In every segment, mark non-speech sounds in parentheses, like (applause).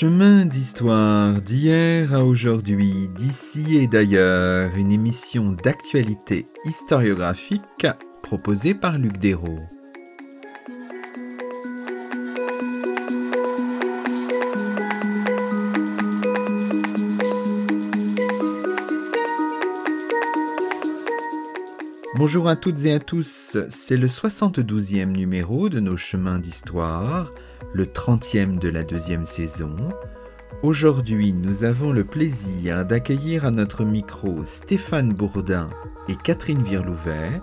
Chemin d'histoire d'hier à aujourd'hui, d'ici et d'ailleurs, une émission d'actualité historiographique proposée par Luc Dérault. Bonjour à toutes et à tous, c'est le 72e numéro de nos chemins d'histoire, le 30e de la deuxième saison. Aujourd'hui, nous avons le plaisir d'accueillir à notre micro Stéphane Bourdin et Catherine Virlouvet.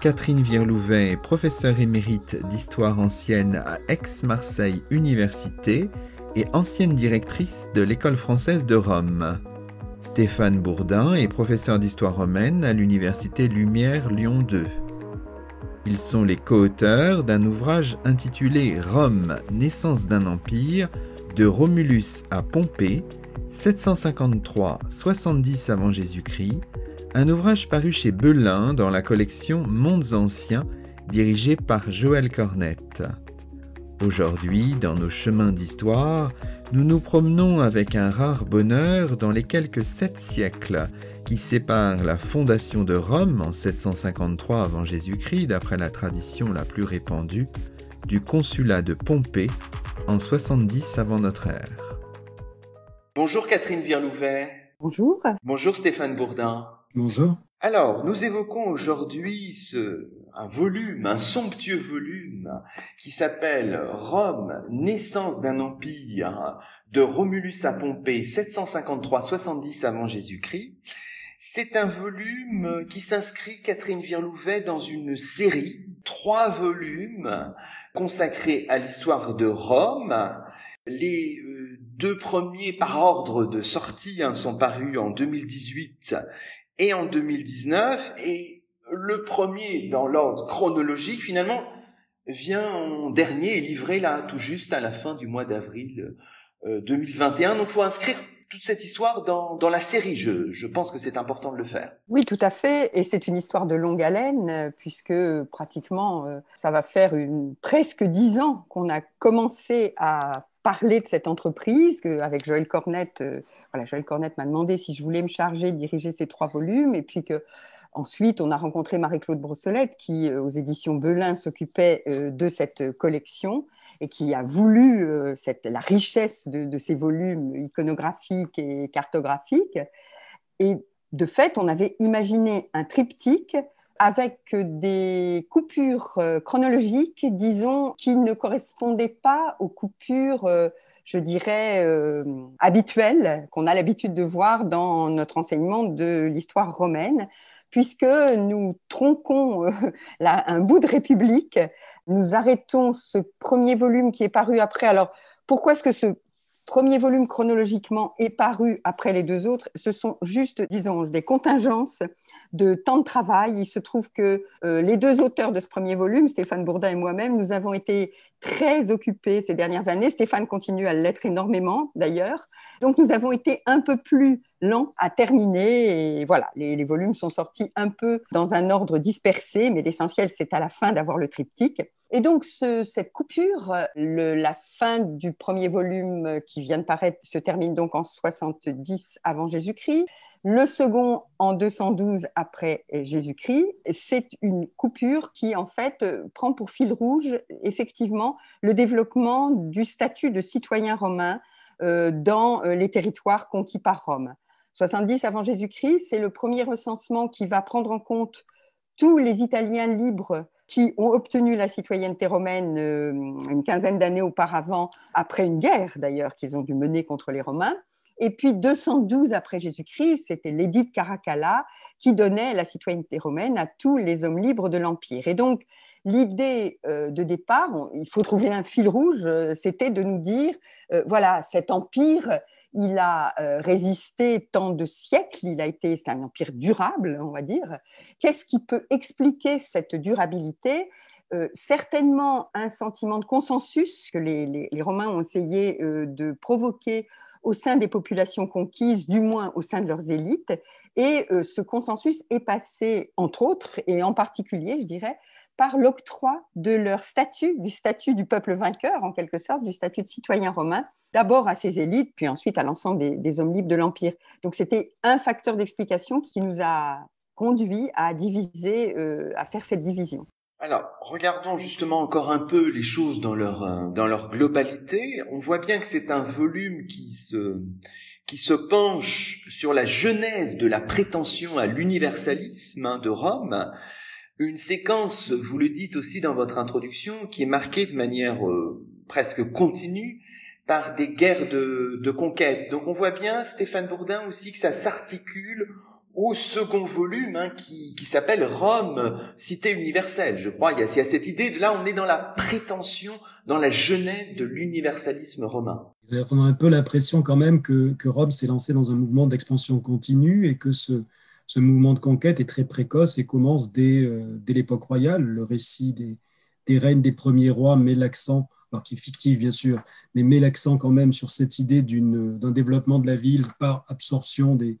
Catherine Virlouvet est professeure émérite d'histoire ancienne à Aix-Marseille Université et ancienne directrice de l'École française de Rome. Stéphane Bourdin est professeur d'histoire romaine à l'Université Lumière Lyon 2. Ils sont les co-auteurs d'un ouvrage intitulé Rome, naissance d'un empire, de Romulus à Pompée, 753-70 avant Jésus-Christ, un ouvrage paru chez Belin dans la collection Mondes anciens, dirigée par Joël Cornette. Aujourd'hui, dans nos chemins d'histoire, nous nous promenons avec un rare bonheur dans les quelques sept siècles qui séparent la fondation de Rome en 753 avant Jésus-Christ, d'après la tradition la plus répandue, du consulat de Pompée en 70 avant notre ère. Bonjour Catherine Virlouvet. Bonjour. Bonjour Stéphane Bourdin. Bonjour. Alors, nous évoquons aujourd'hui ce, un volume, un somptueux volume qui s'appelle Rome, naissance d'un empire de Romulus à Pompée 753-70 avant Jésus-Christ. C'est un volume qui s'inscrit, Catherine Virlouvet, dans une série, trois volumes consacrés à l'histoire de Rome. Les euh, deux premiers par ordre de sortie hein, sont parus en 2018 et en 2019. Et le premier, dans l'ordre chronologique, finalement, vient en dernier livré là, tout juste à la fin du mois d'avril 2021. Euh, Donc, il faut inscrire toute cette histoire dans, la série. Je, pense que c'est important de le faire. Oui, tout à fait. Et c'est une histoire de longue haleine, puisque pratiquement, euh, ça va faire presque dix ans qu'on a commencé à parler de cette entreprise avec Joël Cornette. Euh, voilà, Joël Cornette m'a demandé si je voulais me charger de diriger ces trois volumes, et puis que ensuite on a rencontré Marie-Claude Brossolette qui, euh, aux éditions Belin, s'occupait euh, de cette collection et qui a voulu cette, la richesse de, ces volumes iconographiques et cartographiques. Et de fait, on avait imaginé un triptyque avec des coupures euh, chronologiques, disons, qui ne correspondaient pas aux coupures, euh, je dirais, euh, habituelles qu'on a l'habitude de voir dans notre enseignement de l'histoire romaine, puisque nous tronquons (laughs) un bout de République, nous arrêtons ce premier volume qui est paru après. Alors, pourquoi est-ce que ce premier volume chronologiquement est paru après les deux autres? Ce sont juste, disons, des contingences de temps de travail. Il se trouve que euh, les deux auteurs de ce premier volume, Stéphane Bourdin et moi-même, nous avons été très occupés ces dernières années. Stéphane continue à l'être énormément d'ailleurs. Donc nous avons été un peu plus lents à terminer voilà, les, volumes sont sortis un peu dans un ordre dispersé, mais l'essentiel c'est à la fin d'avoir le triptyque. Et donc cette coupure, la fin du premier volume qui vient de paraître se termine donc en 70 avant Jésus-Christ. Le second en 212 après Jésus-Christ. C'est une coupure qui en fait prend pour fil rouge effectivement le développement du statut de citoyen romain euh, dans euh, les territoires conquis par Rome. 70 avant Jésus-Christ, c'est le premier recensement qui va prendre en compte tous les Italiens libres qui ont obtenu la citoyenneté romaine euh, une quinzaine d'années auparavant, après une guerre d'ailleurs qu'ils ont dû mener contre les Romains. Et puis 212 après Jésus-Christ, c'était l'édit de Caracalla qui donnait la citoyenneté romaine à tous les hommes libres de l'Empire. Et donc, l'idée euh, de départ, il faut trouver un fil rouge, euh, c'était de nous dire, euh, voilà, cet empire, il a résisté tant de siècles, il a été, c'est un empire durable, on va dire. Qu'est-ce qui peut expliquer cette durabilité? Certainement un sentiment de consensus que les, les Romains ont essayé de provoquer au sein des populations conquises, du moins au sein de leurs élites. Et ce consensus est passé, entre autres, et en particulier, je dirais, par l'octroi de leur statut, du statut du peuple vainqueur, en quelque sorte, du statut de citoyen romain, d'abord à ses élites, puis ensuite à l'ensemble des, hommes libres de l'Empire. Donc c'était un facteur d'explication qui nous a conduit à diviser, euh, à faire cette division. Alors, regardons justement encore un peu les choses dans leur, euh, globalité. On voit bien que c'est un volume qui se, qui se penche sur la genèse de la prétention à l'universalisme hein, de Rome, une séquence, vous le dites aussi dans votre introduction, qui est marquée de manière euh, presque continue par des guerres de, conquête. Donc on voit bien, Stéphane Bourdin aussi, que ça s'articule au second volume hein, qui, qui s'appelle Rome, cité universelle. Je crois il y, a, y a cette idée de là, on est dans la prétention, dans la genèse de l'universalisme romain. On a un peu l'impression quand même que, que Rome s'est lancé dans un mouvement d'expansion continue et que ce, ce mouvement de conquête est très précoce et commence dès, euh, l'époque royale. Le récit des, règnes des premiers rois met l'accent, alors qui est fictif bien sûr, mais met l'accent quand même sur cette idée d'un développement de la ville par absorption des,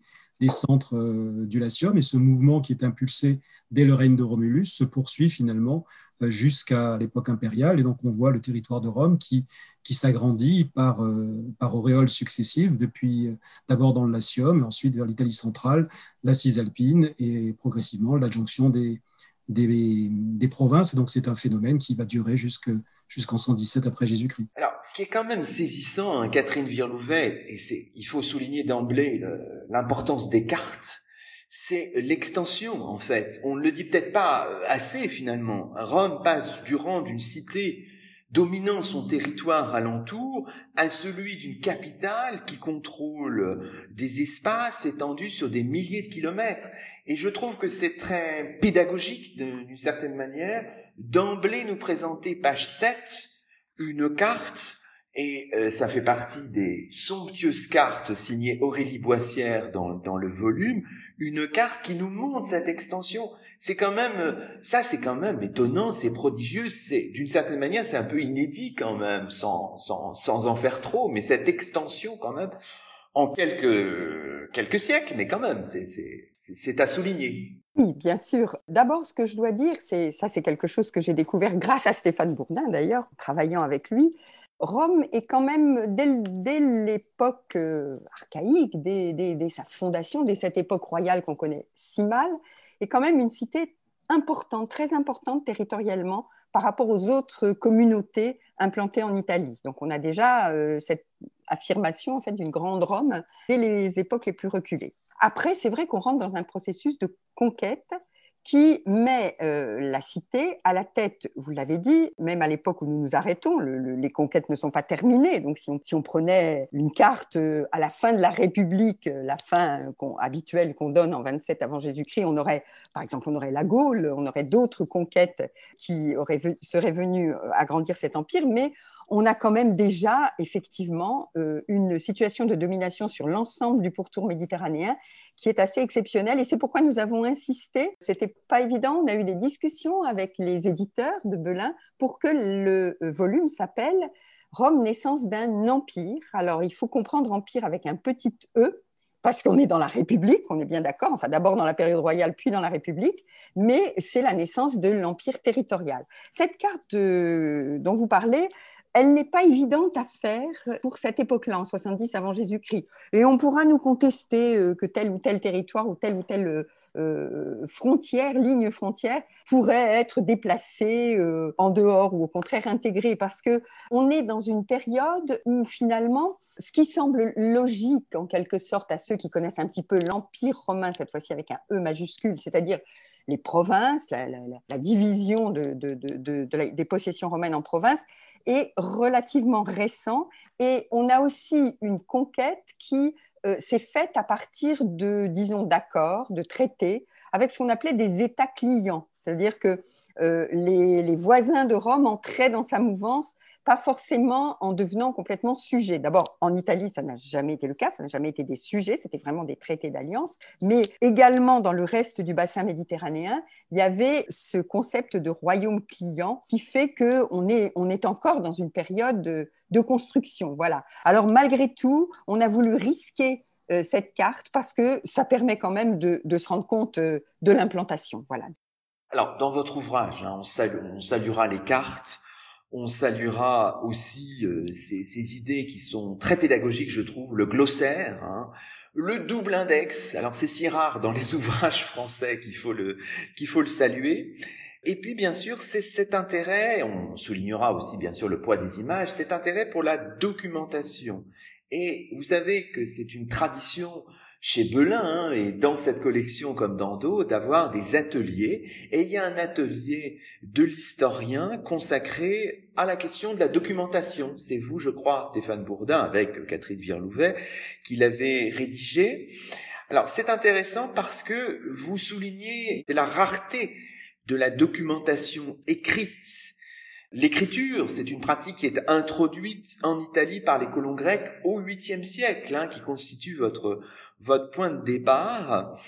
centres euh, du Latium. Et ce mouvement qui est impulsé dès le règne de Romulus se poursuit finalement jusqu'à l'époque impériale. Et donc on voit le territoire de Rome qui, qui s'agrandit par, euh, par auréoles successives, depuis euh, d'abord dans le Latium, ensuite vers l'Italie centrale, la Cisalpine et progressivement l'adjonction des, des, des, provinces. Et donc c'est un phénomène qui va durer jusqu'en 117 après Jésus-Christ. Alors, ce qui est quand même saisissant, hein, Catherine Virlouvet, et il faut souligner d'emblée l'importance des cartes, c'est l'extension en fait. On ne le dit peut-être pas assez finalement. Rome passe durant d'une cité dominant son territoire alentour à celui d'une capitale qui contrôle des espaces étendus sur des milliers de kilomètres. Et je trouve que c'est très pédagogique d'une certaine manière d'emblée nous présenter page 7 une carte et euh, ça fait partie des somptueuses cartes signées Aurélie Boissière dans, le volume, une carte qui nous montre cette extension. C'est quand même, ça c'est quand même étonnant, c'est prodigieux, c'est d'une certaine manière c'est un peu inédit quand même, sans, sans, sans en faire trop, mais cette extension quand même, en quelques, quelques siècles, mais quand même, c'est à souligner. Oui, bien sûr. D'abord, ce que je dois dire, c'est ça, c'est quelque chose que j'ai découvert grâce à Stéphane Bourdin d'ailleurs, travaillant avec lui, Rome est quand même, dès, l'époque euh, archaïque, dès, sa fondation, dès cette époque royale qu'on connaît si mal, est quand même une cité importante, très importante territorialement par rapport aux autres communautés implantées en Italie. Donc on a déjà euh, cette affirmation en fait d'une grande Rome dès les époques les plus reculées. Après, c'est vrai qu'on rentre dans un processus de conquête qui met euh, la cité à la tête, vous l'avez dit, même à l'époque où nous nous arrêtons, les conquêtes ne sont pas terminées. Donc si on, prenait une carte euh, à la fin de la République, euh, la fin habituelle qu'on donne en 27 avant Jésus-Christ, on aurait, par exemple, on aurait la Gaule, on aurait d'autres conquêtes qui auraient, seraient venues agrandir cet empire, mais on a quand même déjà effectivement euh, une situation de domination sur l'ensemble du pourtour méditerranéen qui est assez exceptionnelle et c'est pourquoi nous avons insisté. C'était pas évident, on a eu des discussions avec les éditeurs de Belin pour que le euh, volume s'appelle Rome, naissance d'un empire. Alors il faut comprendre empire avec un petit e parce qu'on est dans la République, on est bien d'accord, enfin d'abord dans la période royale, puis dans la République, mais c'est la naissance de l'empire territorial. Cette carte euh, dont vous parlez, elle n'est pas évidente à faire pour cette époque-là, en 70 avant Jésus-Christ. Et on pourra nous contester euh, que tel ou tel territoire ou telle ou telle euh, euh, frontière, ligne frontière, pourrait être déplacée en dehors ou au contraire intégrée, parce que on est dans une période où finalement, ce qui semble logique en quelque sorte à ceux qui connaissent un petit peu l'empire romain cette fois-ci avec un E majuscule, c'est-à-dire les provinces, la, division des possessions romaines en provinces, est relativement récent et on a aussi une conquête qui euh, s'est faite à partir de, disons, d'accords, de traités avec ce qu'on appelait des États clients. C'est-à-dire que euh, les, les, voisins de Rome entraient dans sa mouvance pas forcément en devenant complètement sujet. D'abord, en Italie, ça n'a jamais été le cas, ça n'a jamais été des sujets, c'était vraiment des traités d'alliance, mais également dans le reste du bassin méditerranéen, il y avait ce concept de royaume client qui fait qu'on est, on est encore dans une période de, construction. Voilà. Alors, malgré tout, on a voulu risquer euh, cette carte parce que ça permet quand même de, se rendre compte euh, de l'implantation. Voilà. Alors, dans votre ouvrage, hein, on, on, saluera les cartes, on saluera aussi euh, ces, ces, idées qui sont très pédagogiques, je trouve, le glossaire, hein, le double index. Alors, c'est si rare dans les (laughs) ouvrages français qu'il faut le qu'il faut le saluer. Et puis, bien sûr, c'est cet intérêt, on soulignera aussi, bien sûr, le poids des images, cet intérêt pour la documentation. Et vous savez que c'est une tradition chez Belin hein, et dans cette collection comme dans d'autres d'avoir des ateliers et il y a un atelier de l'historien consacré à la question de la documentation. C'est vous, je crois, Stéphane Bourdin avec Catherine Virlouvet qui l'avait rédigé. Alors c'est intéressant parce que vous soulignez la rareté de la documentation écrite L'écriture, c'est une pratique qui est introduite en Italie par les colons grecs au 8e siècle, hein, qui constitue votre, votre point de départ.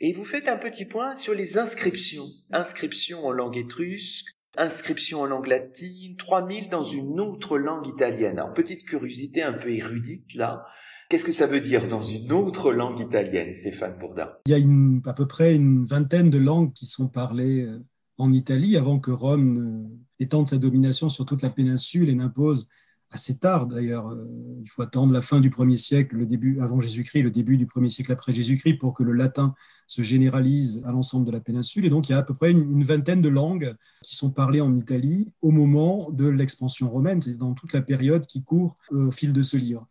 Et vous faites un petit point sur les inscriptions. Inscriptions en langue étrusque, inscriptions en langue latine, 3000 dans une autre langue italienne. Alors, petite curiosité un peu érudite là. Qu'est-ce que ça veut dire dans une autre langue italienne, Stéphane Bourdin? Il y a à peu près une vingtaine de langues qui sont parlées euh, en Italie avant que Rome étende sa domination sur toute la péninsule et n'impose assez tard d'ailleurs. Euh, il faut attendre la fin du 1er siècle, le début avant Jésus-Christ, le début du 1er siècle après Jésus-Christ pour que le latin se généralise à l'ensemble de la péninsule. Et donc il y a à peu près une, vingtaine de langues qui sont parlées en Italie au moment de l'expansion romaine, c'est dans toute la période qui court au fil de ce livre.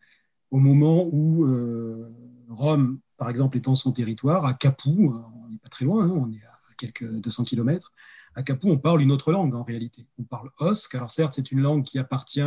Au moment où euh, Rome, par exemple, étend son territoire, à Capoue, on n'est pas très loin, hein, on est à quelques 200 kilomètres, à Capoue, on parle une autre langue en réalité. On parle osque. Alors certes, c'est une langue qui appartient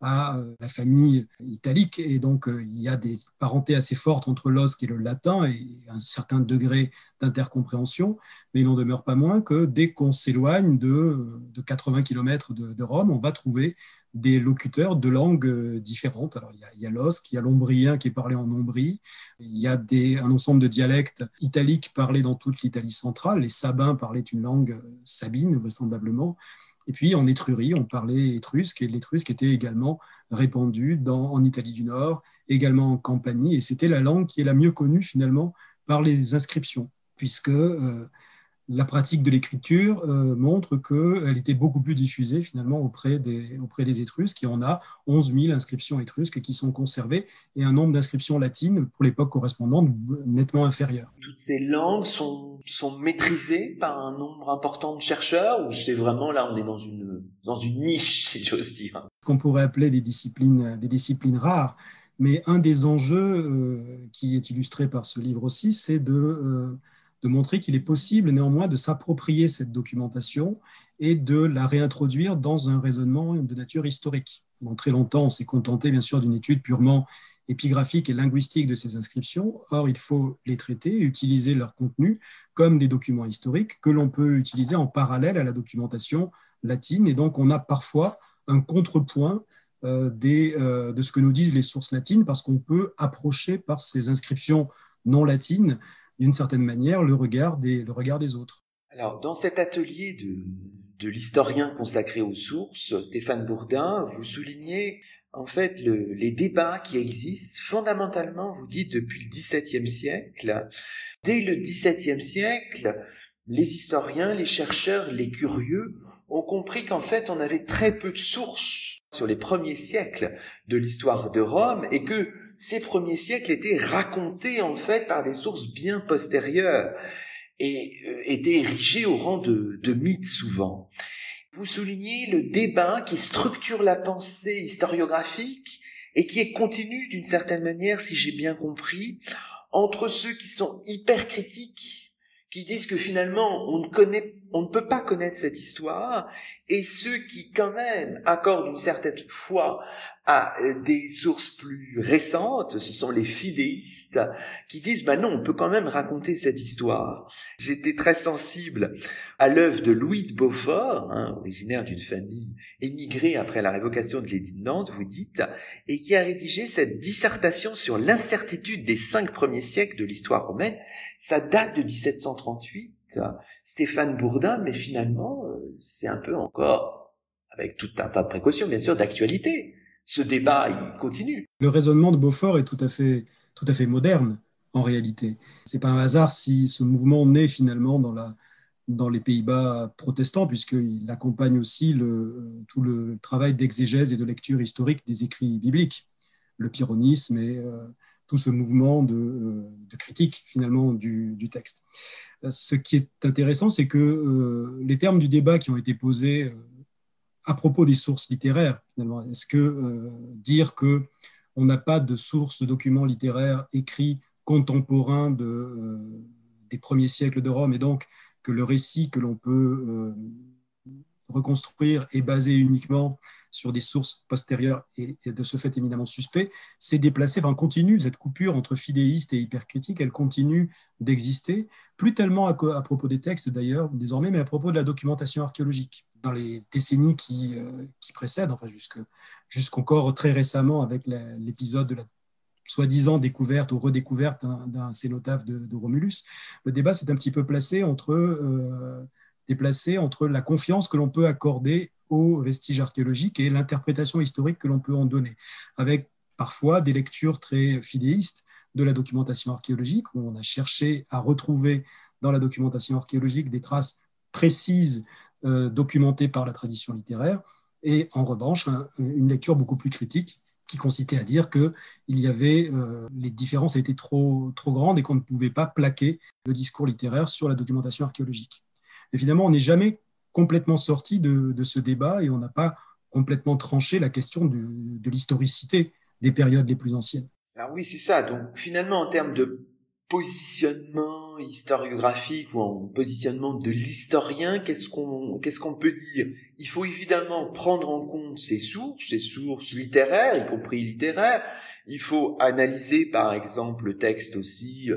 à euh, la famille italique et donc euh, il y a des parentés assez fortes entre l'osque et le latin et un certain degré d'intercompréhension, mais il n'en demeure pas moins que dès qu'on s'éloigne de, 80 km de, Rome, on va trouver des locuteurs de langues euh, différentes. Alors, il y a, l'osque, il y a l'ombrien qui est parlé en Ombrie, il y a des, un ensemble de dialectes italiques parlés dans toute l'Italie centrale. Les Sabins parlaient une langue euh, sabine, vraisemblablement. Et puis en Étrurie, on parlait étrusque, et l'étrusque était également répandu en Italie du Nord, également en Campanie, et c'était la langue qui est la mieux connue finalement par les inscriptions, puisque euh, la pratique de l'écriture euh, montre qu'elle était beaucoup plus diffusée finalement auprès des, auprès des Étrusques. Et on a 11 000 inscriptions étrusques qui sont conservées et un nombre d'inscriptions latines pour l'époque correspondante nettement inférieur. Toutes ces langues sont, sont maîtrisées par un nombre important de chercheurs ou c'est vraiment là on est dans une, dans une niche, (laughs) si j'ose dire? Ce qu'on pourrait appeler des disciplines, des disciplines rares. Mais un des enjeux euh, qui est illustré par ce livre aussi, c'est de... Euh, de montrer qu'il est possible néanmoins de s'approprier cette documentation et de la réintroduire dans un raisonnement de nature historique. Pendant très longtemps, on s'est contenté bien sûr d'une étude purement épigraphique et linguistique de ces inscriptions. Or, il faut les traiter et utiliser leur contenu comme des documents historiques que l'on peut utiliser en parallèle à la documentation latine. Et donc, on a parfois un contrepoint euh, euh, de ce que nous disent les sources latines parce qu'on peut approcher par ces inscriptions non latines d'une certaine manière, le regard des, le regard des autres. Alors, dans cet atelier de, de l'historien consacré aux sources, Stéphane Bourdin, vous soulignez en fait le, les débats qui existent fondamentalement, vous dites, depuis le XVIIe siècle. Dès le XVIIe siècle, les historiens, les chercheurs, les curieux ont compris qu'en fait on avait très peu de sources sur les premiers siècles de l'histoire de Rome et que ces premiers siècles étaient racontés en fait par des sources bien postérieures et euh, étaient érigés au rang de, de mythes souvent. Vous soulignez le débat qui structure la pensée historiographique et qui est continu d'une certaine manière, si j'ai bien compris, entre ceux qui sont hyper critiques, qui disent que finalement on ne connaît, on ne peut pas connaître cette histoire, et ceux qui quand même accordent une certaine foi à des sources plus récentes, ce sont les fidéistes, qui disent, bah non, on peut quand même raconter cette histoire. J'étais très sensible à l'œuvre de Louis de Beaufort, hein, originaire d'une famille émigrée après la révocation de l'édit de Nantes, vous dites, et qui a rédigé cette dissertation sur l'incertitude des cinq premiers siècles de l'histoire romaine. Ça date de 1738. Stéphane Bourdin, mais finalement, euh, c'est un peu encore, avec tout un tas de précautions, bien sûr, d'actualité ce débat, il continue. Le raisonnement de Beaufort est tout à fait, tout à fait moderne, en réalité. C'est pas un hasard si ce mouvement naît finalement dans la, dans les Pays-Bas protestants, puisqu'il accompagne aussi le, tout le travail d'exégèse et de lecture historique des écrits bibliques, le pyrrhonisme et euh, tout ce mouvement de, euh, critique finalement du, texte. Ce qui est intéressant, c'est que euh, les termes du débat qui ont été posés à propos des sources littéraires, finalement, est-ce que dire que on n'a pas de sources de documents littéraires écrits contemporains de, des premiers siècles de Rome et donc que le récit que l'on peut euh, reconstruire est basé uniquement sur des sources postérieures et, de ce fait éminemment suspect, c'est déplacé, enfin continue, cette coupure entre fidéiste et hypercritique, elle continue d'exister, plus tellement à, propos des textes d'ailleurs désormais, mais à propos de la documentation archéologique. Dans les décennies qui, euh, qui précèdent, enfin jusqu'encore très récemment avec l'épisode de la soi-disant découverte ou redécouverte d'un cénotaphe de, de, Romulus. Le débat s'est un petit peu placé entre, euh, déplacé entre la confiance que l'on peut accorder aux vestiges archéologiques et l'interprétation historique que l'on peut en donner, avec parfois des lectures très fidéistes de la documentation archéologique, où on a cherché à retrouver dans la documentation archéologique des traces précises euh, documentées par la tradition littéraire, et en revanche, une lecture beaucoup plus critique qui consistait à dire que il y avait euh, les différences étaient trop trop grandes et qu'on ne pouvait pas plaquer le discours littéraire sur la documentation archéologique. Évidemment, on n'est jamais complètement sorti de, ce débat et on n'a pas complètement tranché la question de, l'historicité des périodes les plus anciennes. Alors oui, c'est ça. Donc finalement, en termes de positionnement historiographique ou en positionnement de l'historien, qu'est-ce qu'on qu'est-ce peut dire? Il faut évidemment prendre en compte ses sources, ses sources littéraires, y compris littéraires. Il faut analyser par exemple le texte aussi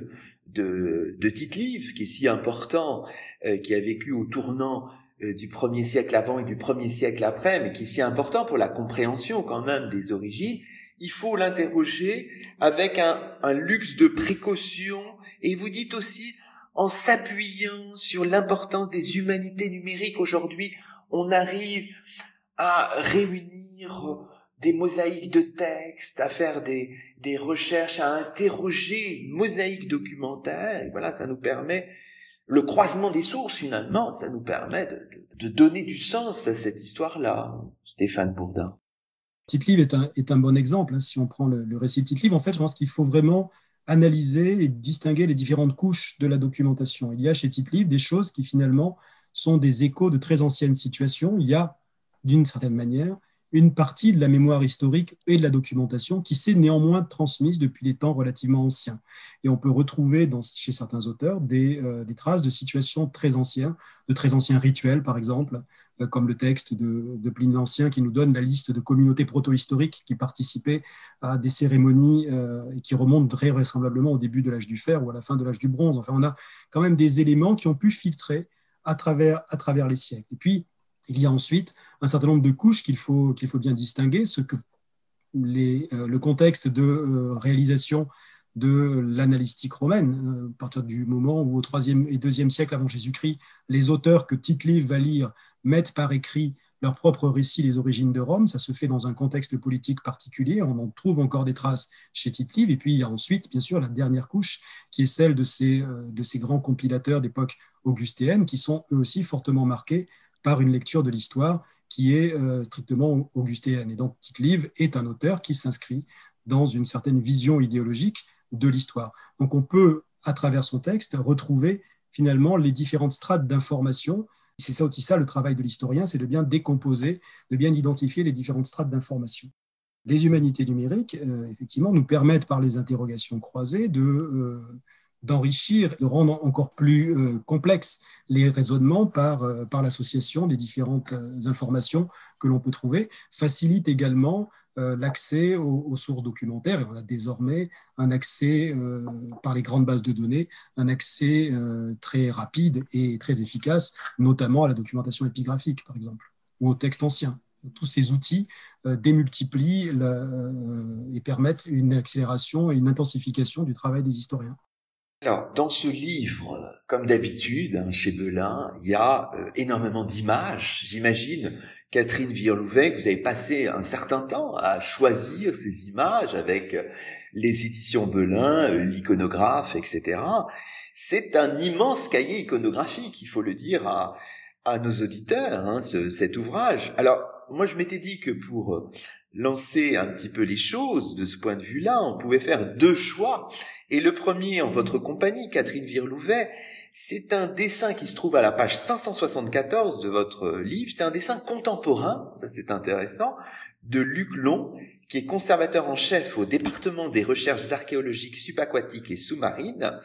de de Tite-Live, qui est si important, euh, qui a vécu au tournant euh, du premier siècle avant et du premier siècle après, mais qui est si important pour la compréhension quand même des origines il faut l'interroger avec un, luxe de précaution et vous dites aussi en s'appuyant sur l'importance des humanités numériques aujourd'hui, on arrive à réunir des mosaïques de textes, à faire des, des recherches, à interroger une mosaïque documentaire. Et voilà, ça nous permet le croisement des sources finalement, ça nous permet de, donner du sens à cette histoire-là, Stéphane Bourdin. Tite-Live est un, est un, bon exemple. Hein, si on prend le, le récit de Tite-Live, en fait, je pense qu'il faut vraiment analyser et distinguer les différentes couches de la documentation. Il y a chez Tite-Live des choses qui finalement sont des échos de très anciennes situations. Il y a, d'une certaine manière, une partie de la mémoire historique et de la documentation qui s'est néanmoins transmise depuis des temps relativement anciens. Et on peut retrouver chez certains auteurs des, euh, des, traces de situations très anciennes, de très anciens rituels, par exemple, euh, comme le texte de, de Pline l'Ancien qui nous donne la liste de communautés proto-historiques qui participaient à des cérémonies euh, et qui remontent très vraisemblablement au début de l'âge du fer ou à la fin de l'âge du bronze. Enfin, on a quand même des éléments qui ont pu filtrer à travers, à travers les siècles. Et puis, il y a ensuite un certain nombre de couches qu'il faut, qu'il faut bien distinguer, ce que euh, le contexte de euh, réalisation de l'analystique romaine, euh, à partir du moment où au IIIe et IIe siècle avant Jésus-Christ, les auteurs que Tite-Live va lire mettent par écrit leur propre récit des origines de Rome. Ça se fait dans un contexte politique particulier. On en trouve encore des traces chez Tite-Live. Et puis, il y a ensuite, bien sûr, la dernière couche, qui est celle de ces, de ces grands compilateurs d'époque augustéenne, qui sont eux aussi fortement marqués par une lecture de l'histoire qui est euh, strictement augustéenne. Et donc, Tite-Live est un auteur qui s'inscrit dans une certaine vision idéologique de l'histoire. Donc, on peut, à travers son texte, retrouver finalement les différentes strates d'information. C'est ça aussi ça le travail de l'historien, c'est de bien décomposer, de bien identifier les différentes strates d'information. Les humanités numériques, euh, effectivement, nous permettent par les interrogations croisées de euh, d'enrichir, de rendre encore plus euh, complexes les raisonnements par, euh, par l'association des différentes euh, informations que l'on peut trouver, facilite également l'accès aux, sources documentaires. On a désormais un accès par les grandes bases de données, un accès très rapide et très efficace, notamment à la documentation épigraphique, par exemple, ou au texte ancien. Tous ces outils démultiplient et permettent une accélération et une intensification du travail des historiens. Alors, dans ce livre, comme d'habitude, hein, chez Belin, il y a euh, énormément d'images. J'imagine, Catherine Vierlouvet, que vous avez passé un certain temps à choisir ces images avec euh, les éditions Belin, euh, l'iconographe, etc. C'est un immense cahier iconographique, il faut le dire à, nos auditeurs, hein, cet ouvrage. Alors, moi, je m'étais dit que pour lancer un petit peu les choses de ce point de vue-là, on pouvait faire deux choix. Et le premier, en votre compagnie, Catherine Virlouvet, c'est un dessin qui se trouve à la page 574 de votre livre. C'est un dessin contemporain, ça c'est intéressant, de Luc Long, qui est conservateur en chef au département des recherches archéologiques subaquatiques et sous-marines,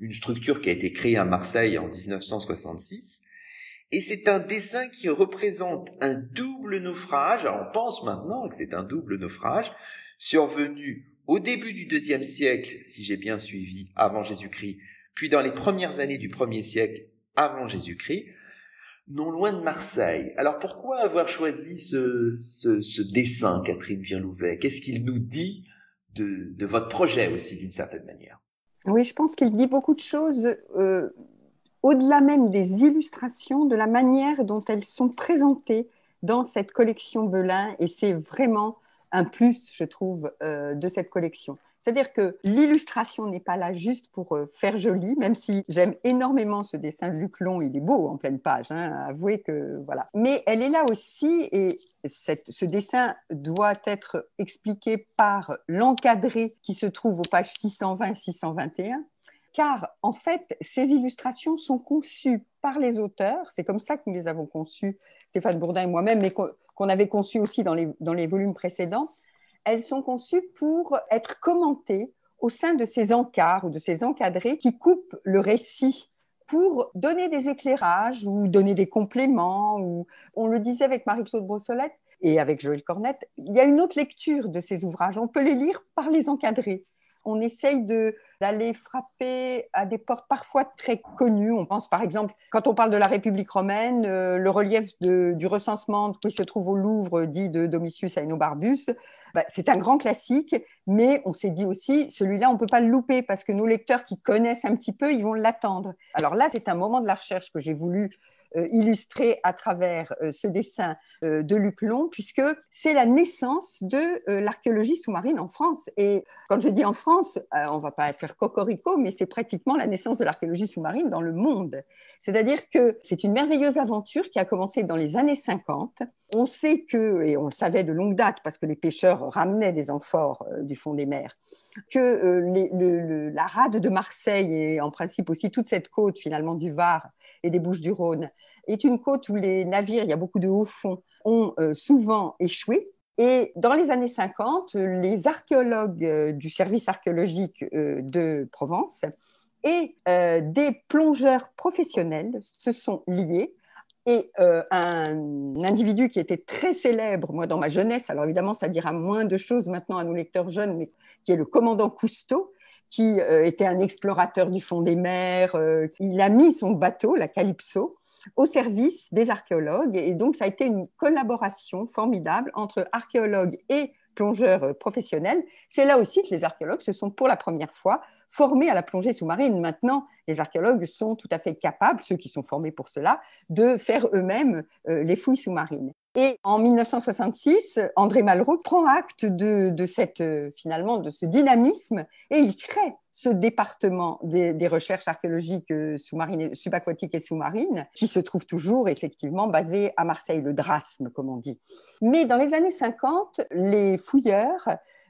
une structure qui a été créée à Marseille en 1966. Et c'est un dessin qui représente un double naufrage. Alors on pense maintenant que c'est un double naufrage survenu au début du deuxième siècle, si j'ai bien suivi, avant Jésus-Christ, puis dans les premières années du premier siècle avant Jésus-Christ, non loin de Marseille. Alors pourquoi avoir choisi ce, dessin, Catherine Virlouvet Qu'est-ce qu'il nous dit de, de, votre projet aussi, d'une certaine manière? Oui, je pense qu'il dit beaucoup de choses, euh, au-delà même des illustrations, de la manière dont elles sont présentées dans cette collection Belin, et c'est vraiment un plus, je trouve, euh, de cette collection. C'est-à-dire que l'illustration n'est pas là juste pour euh, faire joli, même si j'aime énormément ce dessin de Luc Long, il est beau en pleine page, hein, avouez que voilà. Mais elle est là aussi et ce dessin doit être expliqué par l'encadré qui se trouve aux pages 620 et 621 car en fait, ces illustrations sont conçues par les auteurs, c'est comme ça que nous les avons conçues, Stéphane Bourdin et moi-même, mais qu'on avait conçues aussi dans les, dans les volumes précédents, elles sont conçues pour être commentées au sein de ces encarts ou de ces encadrés qui coupent le récit pour donner des éclairages ou donner des compléments. Ou... On le disait avec Marie-Claude Brossolette et avec Joël Cornette, il y a une autre lecture de ces ouvrages. On peut les lire par les encadrés. On essaye d'aller frapper à des portes parfois très connues. On pense par exemple, quand on parle de la République romaine, euh, le relief du recensement qui se trouve au Louvre, dit de Domitius Aenobarbus, bah, c'est un grand classique, mais on s'est dit aussi, celui-là, on ne peut pas le louper parce que nos lecteurs qui connaissent un petit peu, ils vont l'attendre. Alors là, c'est un moment de la recherche que j'ai voulu euh, illustrer à travers euh, ce dessin euh, de Luc Long, puisque c'est la naissance de l'archéologie sous-marine en France. Et quand je dis en France, on ne va pas faire cocorico, mais c'est pratiquement la naissance de l'archéologie sous-marine dans le monde. C'est-à-dire que c'est une merveilleuse aventure qui a commencé dans les années 50. On sait que, et on le savait de longue date parce que les pêcheurs ramenaient des amphores du fond des mers, que la rade de Marseille et en principe aussi toute cette côte finalement du Var et des Bouches du Rhône est une côte où les navires, il y a beaucoup de hauts fonds, ont euh, souvent échoué. Et dans les années 50, les archéologues du service archéologique de Provence et euh, des plongeurs professionnels se sont liés et euh, un individu qui était très célèbre, moi, dans ma jeunesse, alors évidemment, ça dira moins de choses maintenant à nos lecteurs jeunes, mais qui est le commandant Cousteau, qui euh, était un explorateur du fond des mers. il a mis son bateau, la Calypso, au service des archéologues. Et donc, ça a été une collaboration formidable entre archéologues et plongeurs professionnels. C'est là aussi que les archéologues se sont pour la première fois formés à la plongée sous-marine. Maintenant, les archéologues sont tout à fait capables, ceux qui sont formés pour cela, de faire eux-mêmes euh, les fouilles sous-marines. Et en 1966, André Malraux prend acte de, cette, euh, finalement, de ce dynamisme et il crée ce département des, recherches archéologiques euh, sous-marines, subaquatiques et sous-marines, qui se trouve toujours effectivement basé à Marseille, le drasme, comme on dit. Mais dans les années 50, les fouilleurs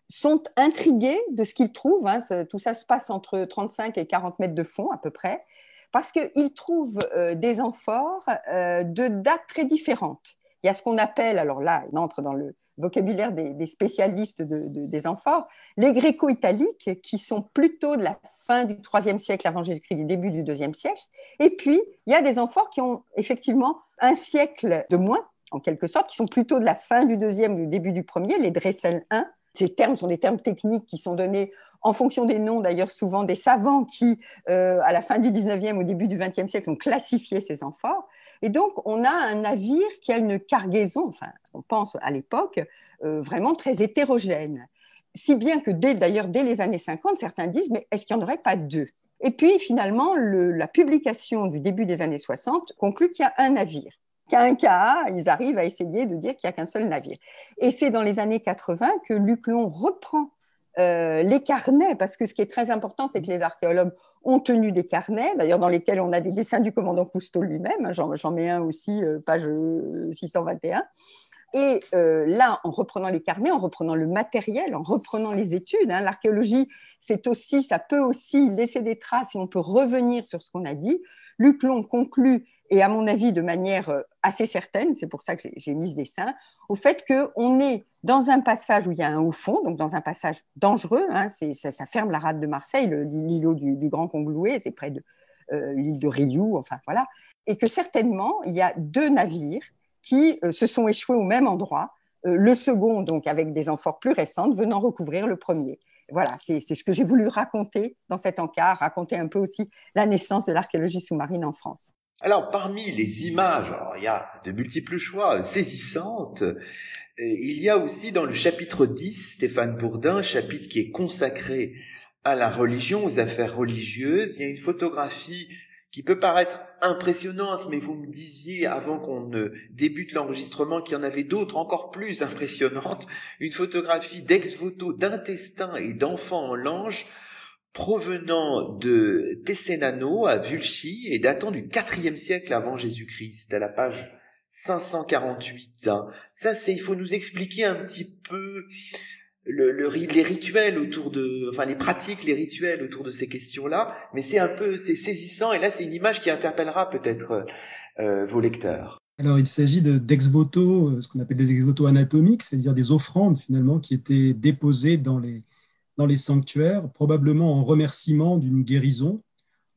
sont intrigués de ce qu'ils trouvent. Hein, tout ça se passe entre 35 et 40 mètres de fond à peu près, parce qu'ils trouvent euh, des amphores de dates très différentes. Il y a ce qu'on appelle, alors là, il entre dans le vocabulaire des, spécialistes des amphores, les gréco-italiques, qui sont plutôt de la fin du IIIe siècle avant Jésus-Christ, du début du IIe siècle. Et puis, il y a des amphores qui ont effectivement un siècle de moins, en quelque sorte, qui sont plutôt de la fin du deuxième, du début du premier, les Dressel 1, ces termes sont des termes techniques qui sont donnés en fonction des noms, d'ailleurs souvent des savants qui, euh, à la fin du 19e, au début du 20e siècle, ont classifié ces amphores. Et donc, on a un navire qui a une cargaison, enfin, on pense à l'époque, euh, vraiment très hétérogène. Si bien que, d'ailleurs, dès les années 50, certains disent, mais est-ce qu'il n'y en aurait pas deux? Et puis, finalement, la publication du début des années 60 conclut qu'il y a un navire qu'un cas, ils arrivent à essayer de dire qu'il n'y a qu'un seul navire. Et c'est dans les années 80 que Luc Long reprend euh, les carnets, parce que ce qui est très important, c'est que les archéologues ont tenu des carnets, d'ailleurs dans lesquels on a des dessins du commandant Cousteau lui-même, hein, j'en mets un aussi, euh, page 621. Et euh, là, en reprenant les carnets, en reprenant le matériel, en reprenant les études, hein, l'archéologie, c'est aussi, ça peut aussi laisser des traces et on peut revenir sur ce qu'on a dit. Luc Long conclut, et à mon avis de manière euh, assez certaine, c'est pour ça que j'ai mis ce dessin, au fait qu'on est dans un passage où il y a un haut fond, donc dans un passage dangereux, hein, ça, ferme la rade de Marseille, l'îlot du, Grand Congloué, c'est près de euh, l'île de Rioux, enfin voilà, et que certainement il y a deux navires qui euh, se sont échoués au même endroit, le second, donc avec des amphores plus récentes, venant recouvrir le premier. Voilà, c'est ce que j'ai voulu raconter dans cet encart, raconter un peu aussi la naissance de l'archéologie sous-marine en France. Alors, parmi les images, il y a de multiples choix saisissantes. Il y a aussi dans le chapitre 10, Stéphane Bourdin, chapitre qui est consacré à la religion, aux affaires religieuses. Il y a une photographie qui peut paraître impressionnante, mais vous me disiez avant qu'on ne débute l'enregistrement qu'il y en avait d'autres encore plus impressionnantes, une photographie d'ex-voto d'intestins et d'enfants en lange provenant de Tessenano à Vulci et datant du IVe siècle avant Jésus-Christ. À la page 548. Hein. Ça, c'est, il faut nous expliquer un petit peu le, les rituels autour de, enfin les pratiques, les rituels autour de ces questions-là, mais c'est un peu, c'est saisissant. Et là, c'est une image qui interpellera peut-être euh, vos lecteurs. Alors, il s'agit d'ex-voto, euh, ce qu'on appelle des ex-voto anatomiques, c'est-à-dire des offrandes finalement qui étaient déposées dans les dans les sanctuaires, probablement en remerciement d'une guérison,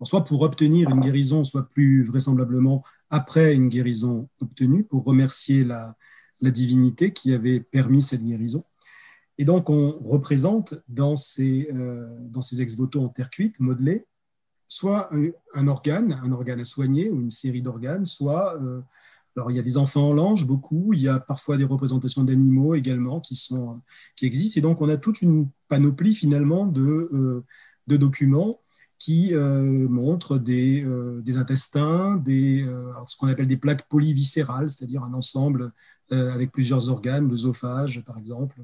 soit pour obtenir une guérison, soit plus vraisemblablement après une guérison obtenue, pour remercier la, divinité qui avait permis cette guérison. Et donc, on représente dans ces, euh, ex-voto en terre cuite, modelés, soit un, organe, un organe à soigner ou une série d'organes, soit, euh, alors il y a des enfants en lange, beaucoup, il y a parfois des représentations d'animaux également qui, sont, qui existent. Et donc, on a toute une panoplie finalement de, euh, documents qui montrent des, intestins, ce qu'on appelle des plaques polyviscérales, c'est-à-dire un ensemble avec plusieurs organes, l'œsophage par exemple,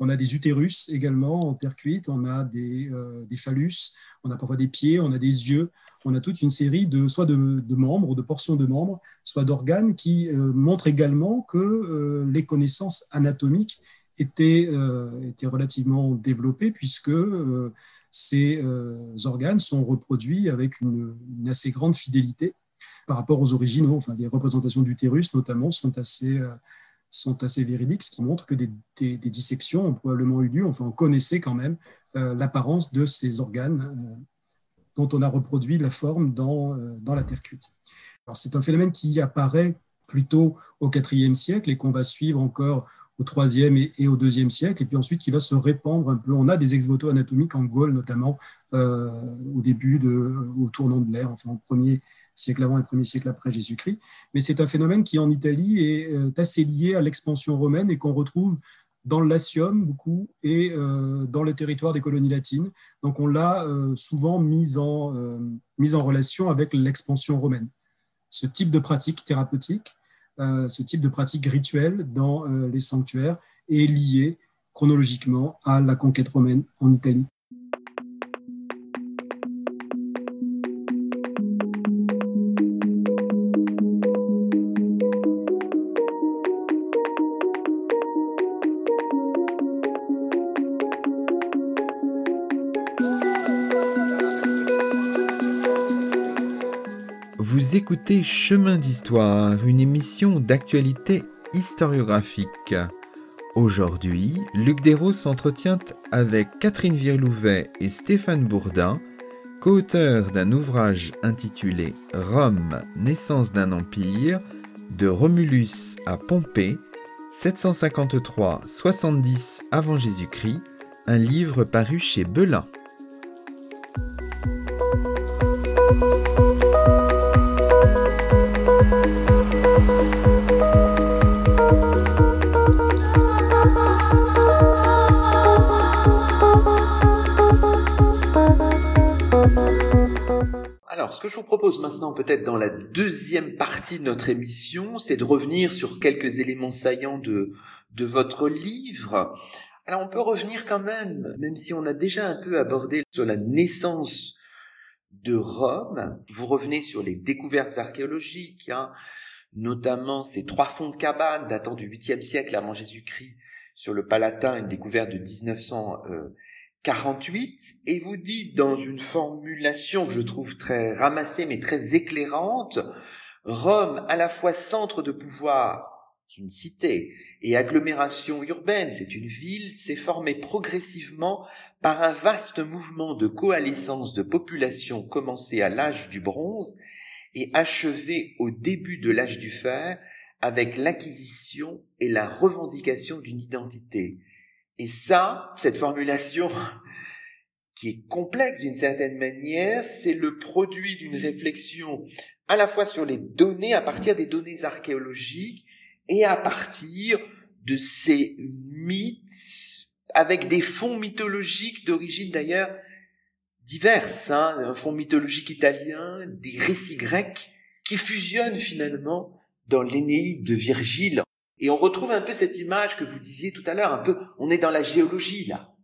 on a des utérus également en terre cuite, on a euh, des, phallus, on a parfois des pieds, on a des yeux, on a toute une série de soit de, membres de portions de membres, soit d'organes qui euh, montrent également que euh, les connaissances anatomiques étaient, étaient relativement développées puisque ces organes sont reproduits avec une, assez grande fidélité par rapport aux originaux. Enfin, les représentations d'utérus notamment sont assez sont assez véridiques, ce qui montre que des, dissections ont probablement eu lieu, enfin on connaissait quand même euh, l'apparence de ces organes euh, dont on a reproduit la forme dans, euh, dans la terre cuite. C'est un phénomène qui apparaît plutôt au IVe siècle et qu'on va suivre encore au IIIe et, au IIe siècle, et puis ensuite qui va se répandre un peu. On a des ex-voto anatomiques en Gaule notamment au début, de, au tournant de l'ère, enfin au premier siècle avant et premier siècle après Jésus-Christ. Mais c'est un phénomène qui en Italie est euh, assez lié à l'expansion romaine et qu'on retrouve dans le Latium beaucoup et euh, dans le territoire des colonies latines. Donc on l'a euh, souvent mis en, en relation avec l'expansion romaine. Ce type de pratique thérapeutique, ce type de pratique rituelle dans les sanctuaires est lié chronologiquement à la conquête romaine en Italie. Écoutez Chemin d'Histoire, une émission d'actualité historiographique. Aujourd'hui, Luc Dérault s'entretient avec Catherine Virlouvet et Stéphane Bourdin, co-auteurs d'un ouvrage intitulé Rome, naissance d'un empire, de Romulus à Pompée, 753-70 avant Jésus-Christ, un livre paru chez Belin. Je vous propose maintenant, peut-être dans la deuxième partie de notre émission, c'est de revenir sur quelques éléments saillants de, de votre livre. Alors on peut revenir quand même, même si on a déjà un peu abordé sur la naissance de Rome. Vous revenez sur les découvertes archéologiques, hein, notamment ces trois fonds de cabane datant du 8e siècle avant Jésus-Christ sur le Palatin, une découverte de 1948, et vous dites dans une formulation que je trouve très ramassée mais très éclairante, Rome à la fois centre de pouvoir, une cité, et agglomération urbaine, c'est une ville, s'est formée progressivement par un vaste mouvement de coalescence de populations commencé à l'âge du bronze et achevé au début de l'âge du fer avec l'acquisition et la revendication d'une identité. Et ça, cette formulation qui est complexe d'une certaine manière, c'est le produit d'une réflexion à la fois sur les données, à partir des données archéologiques, et à partir de ces mythes, avec des fonds mythologiques d'origine d'ailleurs diverses, hein, un fond mythologique italien, des récits grecs, qui fusionnent finalement dans l'Énéide de Virgile. Et on retrouve un peu cette image que vous disiez tout à l'heure, un peu, on est dans la géologie là,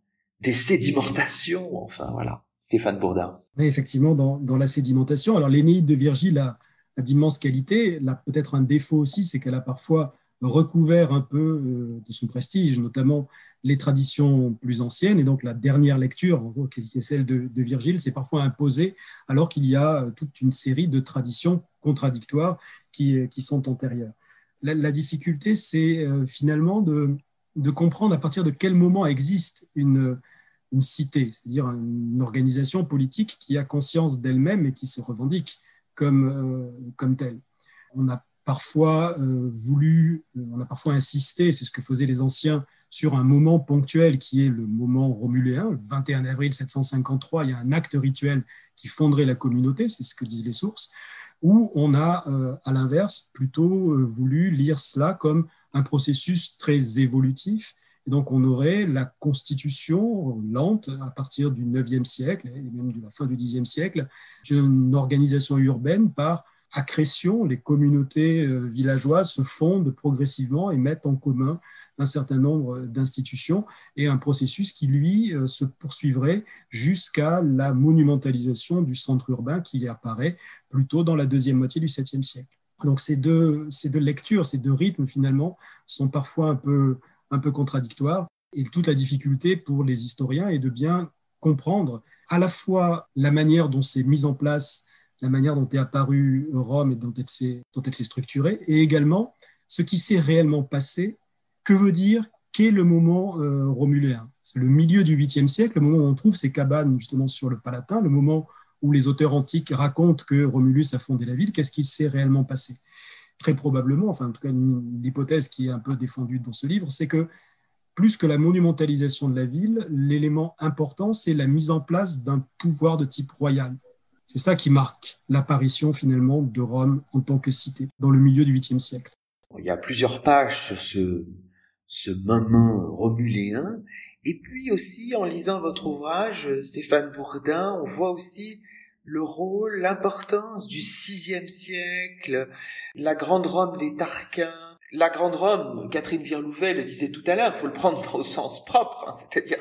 des sédimentations, enfin voilà. Stéphane Bourdin. Effectivement, dans, dans la sédimentation. Alors l'Énéide de Virgile a, d'immenses qualités. Peut-être un défaut aussi, c'est qu'elle a parfois recouvert un peu euh, de son prestige, notamment les traditions plus anciennes. Et donc la dernière lecture, qui est celle de, Virgile, c'est parfois imposée alors qu'il y a toute une série de traditions contradictoires qui, qui sont antérieures. La, difficulté, c'est euh, finalement de, comprendre à partir de quel moment existe une, cité, c'est-à-dire une organisation politique qui a conscience d'elle-même et qui se revendique comme, euh, telle. On a parfois euh, voulu, on a parfois insisté, c'est ce que faisaient les anciens, sur un moment ponctuel qui est le moment romuléen. Le 21 avril 753, il y a un acte rituel qui fonderait la communauté, c'est ce que disent les sources où on a, euh, à l'inverse, plutôt euh, voulu lire cela comme un processus très évolutif. Et donc, on aurait la constitution lente à partir du 9e siècle et même de la fin du 10e siècle d'une organisation urbaine par accrétion. Les communautés euh, villageoises se fondent progressivement et mettent en commun un certain nombre d'institutions et un processus qui, lui, se poursuivrait jusqu'à la monumentalisation du centre urbain qui apparaît plutôt dans la deuxième moitié du 7e siècle. Donc ces deux, ces deux lectures, ces deux rythmes, finalement, sont parfois un peu, un peu contradictoires. Et toute la difficulté pour les historiens est de bien comprendre à la fois la manière dont c'est mis en place, la manière dont est apparue Rome et dont elle s'est structurée, et également ce qui s'est réellement passé que veut dire qu'est le moment euh, romuléen? C'est le milieu du 8e siècle, le moment où on trouve ces cabanes justement sur le Palatin, le moment où les auteurs antiques racontent que Romulus a fondé la ville. Qu'est-ce qui s'est réellement passé? Très probablement, enfin en tout cas l'hypothèse qui est un peu défendue dans ce livre, c'est que plus que la monumentalisation de la ville, l'élément important, c'est la mise en place d'un pouvoir de type royal. C'est ça qui marque l'apparition finalement de Rome en tant que cité dans le milieu du 8e siècle. Il y a plusieurs pages sur ce ce romuléen. Et puis aussi, en lisant votre ouvrage, Stéphane Bourdin, on voit aussi le rôle, l'importance du sixième siècle, la grande Rome des Tarquins. La grande Rome, Catherine Virlouvet le disait tout à l'heure, il faut le prendre (laughs) au sens propre, hein, c'est-à-dire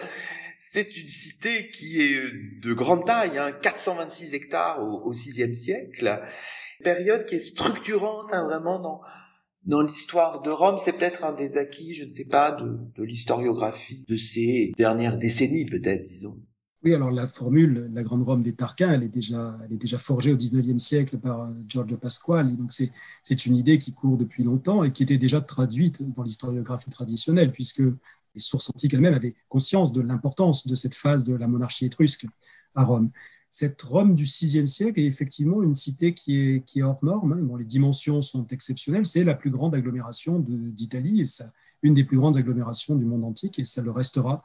c'est une cité qui est de grande taille, hein, 426 hectares au, sixième siècle, période qui est structurante hein, vraiment dans, dans l'histoire de Rome, c'est peut-être un des acquis, je ne sais pas, de, l'historiographie de ces dernières décennies, peut-être, disons. Oui, alors la formule, la grande Rome des Tarquins, elle est déjà, elle est déjà forgée au XIXe siècle par euh, Giorgio Pasquale. donc c'est une idée qui court depuis longtemps et qui était déjà traduite dans l'historiographie traditionnelle, puisque les sources antiques elles-mêmes avaient conscience de l'importance de cette phase de la monarchie étrusque à Rome cette Rome du VIe siècle est effectivement une cité qui est, hors norme, hein, dont les dimensions sont exceptionnelles. C'est la plus grande agglomération d'Italie et une des plus grandes agglomérations du monde antique et ça le restera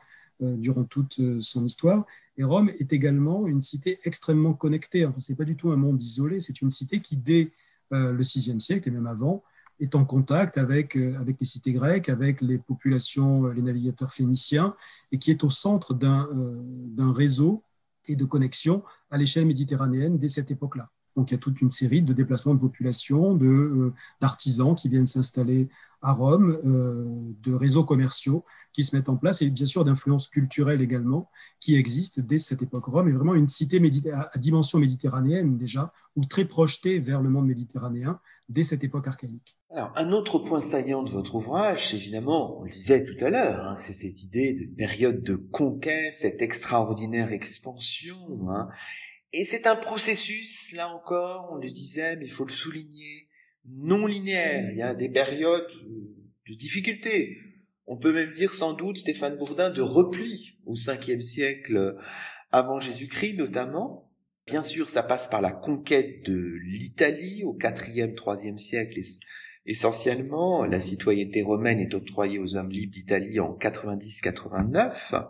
euh, durant toute euh, son histoire. Et Rome est également une cité extrêmement connectée. Ce n'est pas du tout un monde isolé, c'est une cité qui, dès euh, le VIe siècle et même avant, est en contact avec les cités grecques, avec les populations, les navigateurs phéniciens, et qui est au centre d'un réseau et de connexion à l'échelle méditerranéenne dès cette époque-là. Donc il y a toute une série de déplacements de population, euh, d'artisans qui viennent s'installer à Rome de réseaux commerciaux qui se mettent en place et bien sûr d'influences culturelles également qui existent dès cette époque. Rome est vraiment une cité à dimension méditerranéenne déjà, ou très projetée vers le monde méditerranéen dès cette époque archaïque. Alors, un autre point saillant de votre ouvrage, évidemment, on le disait tout à l'heure, hein, c'est cette idée de période de conquête, cette extraordinaire expansion. Hein. Et c'est un processus, là encore, on le disait, mais il faut le souligner, non linéaire. Il y a des périodes de difficulté. On peut même dire sans doute, Stéphane Bourdin, de repli au 5e siècle avant Jésus-Christ notamment. Bien sûr, ça passe par la conquête de l'Italie au 4e, 3e siècle essentiellement. La citoyenneté romaine est octroyée aux hommes libres d'Italie en 90-89.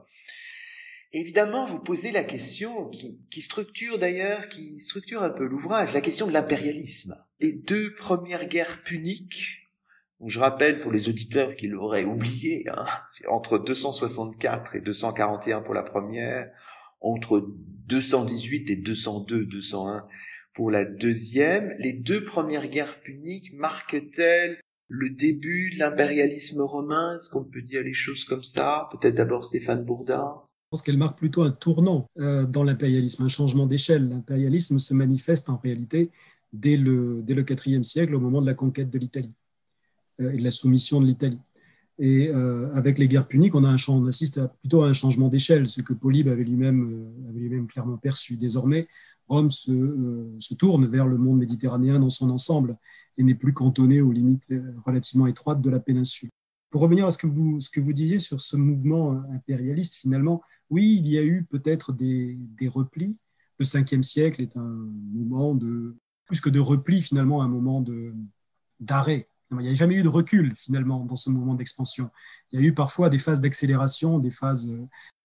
Évidemment, vous posez la question qui, qui structure d'ailleurs, qui structure un peu l'ouvrage, la question de l'impérialisme. Les deux premières guerres puniques, je rappelle pour les auditeurs qui l'auraient oublié, hein, c'est entre 264 et 241 pour la première, entre 218 et 202, 201 pour la deuxième. Les deux premières guerres puniques marquent-elles le début de l'impérialisme romain? Est-ce qu'on peut dire les choses comme ça? Peut-être d'abord Stéphane Bourdin je pense qu'elle marque plutôt un tournant euh, dans l'impérialisme, un changement d'échelle. L'impérialisme se manifeste en réalité dès le, dès le IVe siècle, au moment de la conquête de l'Italie euh, et de la soumission de l'Italie. Et euh, avec les guerres puniques, on, a un, on assiste plutôt à un changement d'échelle, ce que Polybe avait lui-même avait lui-même clairement perçu. Désormais, Rome se, se, tourne vers le monde méditerranéen dans son ensemble et n'est plus cantonné aux limites relativement étroites de la péninsule. Pour revenir à ce que vous, ce que vous disiez sur ce mouvement impérialiste, finalement, oui, il y a eu peut-être des, replis. Le 5e siècle est un moment de, plus que de repli, finalement, un moment d'arrêt. Il n'y a jamais eu de recul, finalement, dans ce mouvement d'expansion. Il y a eu parfois des phases d'accélération, des phases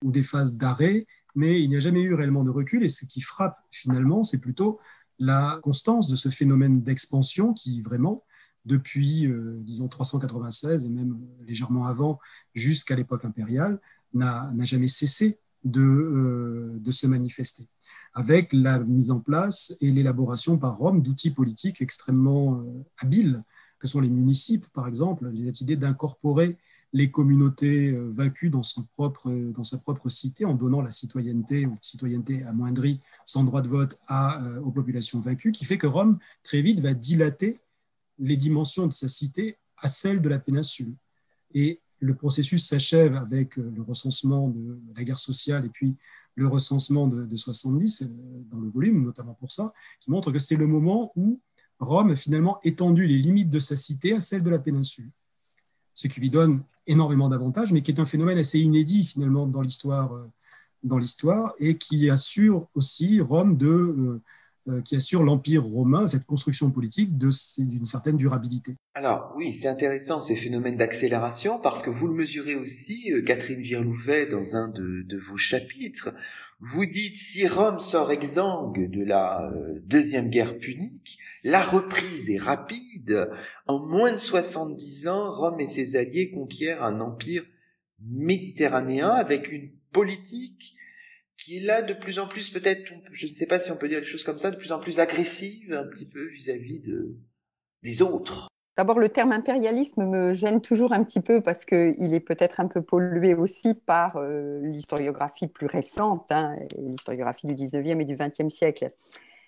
ou des phases d'arrêt, mais il n'y a jamais eu réellement de recul. Et ce qui frappe, finalement, c'est plutôt la constance de ce phénomène d'expansion qui, vraiment, depuis, euh, disons, 396 et même légèrement avant, jusqu'à l'époque impériale, n'a jamais cessé de, euh, de, se manifester, avec la mise en place et l'élaboration par Rome d'outils politiques extrêmement euh, habiles, que sont les municipes, par exemple, cette idée d'incorporer les communautés euh, vaincues dans, son propre, dans sa propre cité en donnant la citoyenneté ou citoyenneté amoindrie sans droit de vote aux populations vaincues, qui fait que Rome, très vite, va dilater les dimensions de sa cité à celles de la péninsule. Et le processus s'achève avec euh, le recensement de la guerre sociale et puis le recensement de, 70 euh, dans le volume, notamment pour ça, qui montre que c'est le moment où Rome a finalement étendu les limites de sa cité à celles de la péninsule. Ce qui lui donne énormément d'avantages, mais qui est un phénomène assez inédit finalement dans l'histoire, euh, dans l'histoire et qui assure aussi Rome de qui assure l'Empire romain, cette construction politique d'une certaine durabilité. Alors oui, c'est intéressant ces phénomènes d'accélération parce que vous le mesurez aussi, euh, Catherine Virlouvet, dans un de, de, vos chapitres. Vous dites si Rome sort exsangue de la euh, deuxième guerre punique, la reprise est rapide. En moins de 70 ans, Rome et ses alliés conquièrent un empire méditerranéen avec une politique qui est là de plus en plus peut-être, je ne sais pas si on peut dire les choses comme ça, de plus en plus agressive un petit peu vis-à-vis de, des autres. D'abord, le terme impérialisme me gêne toujours un petit peu parce qu'il est peut-être un peu pollué aussi par euh, l'historiographie plus récente, hein, l'historiographie du 19e et du 20e siècle.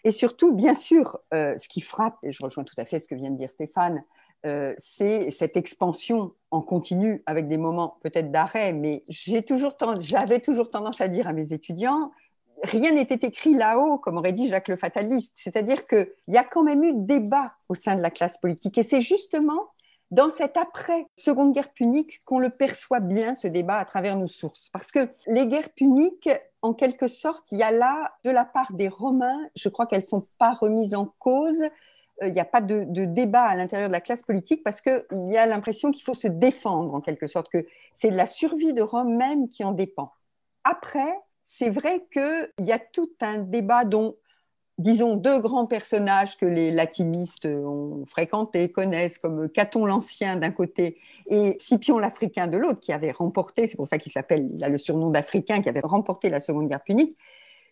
Et surtout, bien sûr, euh, ce qui frappe, et je rejoins tout à fait ce que vient de dire Stéphane, euh, c'est cette expansion en continu avec des moments peut-être d'arrêt, mais j'avais toujours tendance à dire à mes étudiants, rien n'était écrit là-haut, comme aurait dit Jacques le Fataliste. C'est-à-dire qu'il y a quand même eu débat au sein de la classe politique. Et c'est justement dans cet après-seconde guerre punique qu'on le perçoit bien, ce débat, à travers nos sources. Parce que les guerres puniques, en quelque sorte, il y a là, de la part des Romains, je crois qu'elles ne sont pas remises en cause, il n'y a pas de, débat à l'intérieur de la classe politique parce qu'il y a l'impression qu'il faut se défendre en quelque sorte, que c'est la survie de Rome même qui en dépend. Après, c'est vrai qu'il y a tout un débat dont, disons, deux grands personnages que les latinistes ont fréquentés, connaissent, comme Caton l'Ancien d'un côté et Scipion l'Africain de l'autre, qui avait remporté, c'est pour ça qu'il s'appelle, il a le surnom d'Africain, qui avait remporté la Seconde Guerre punique.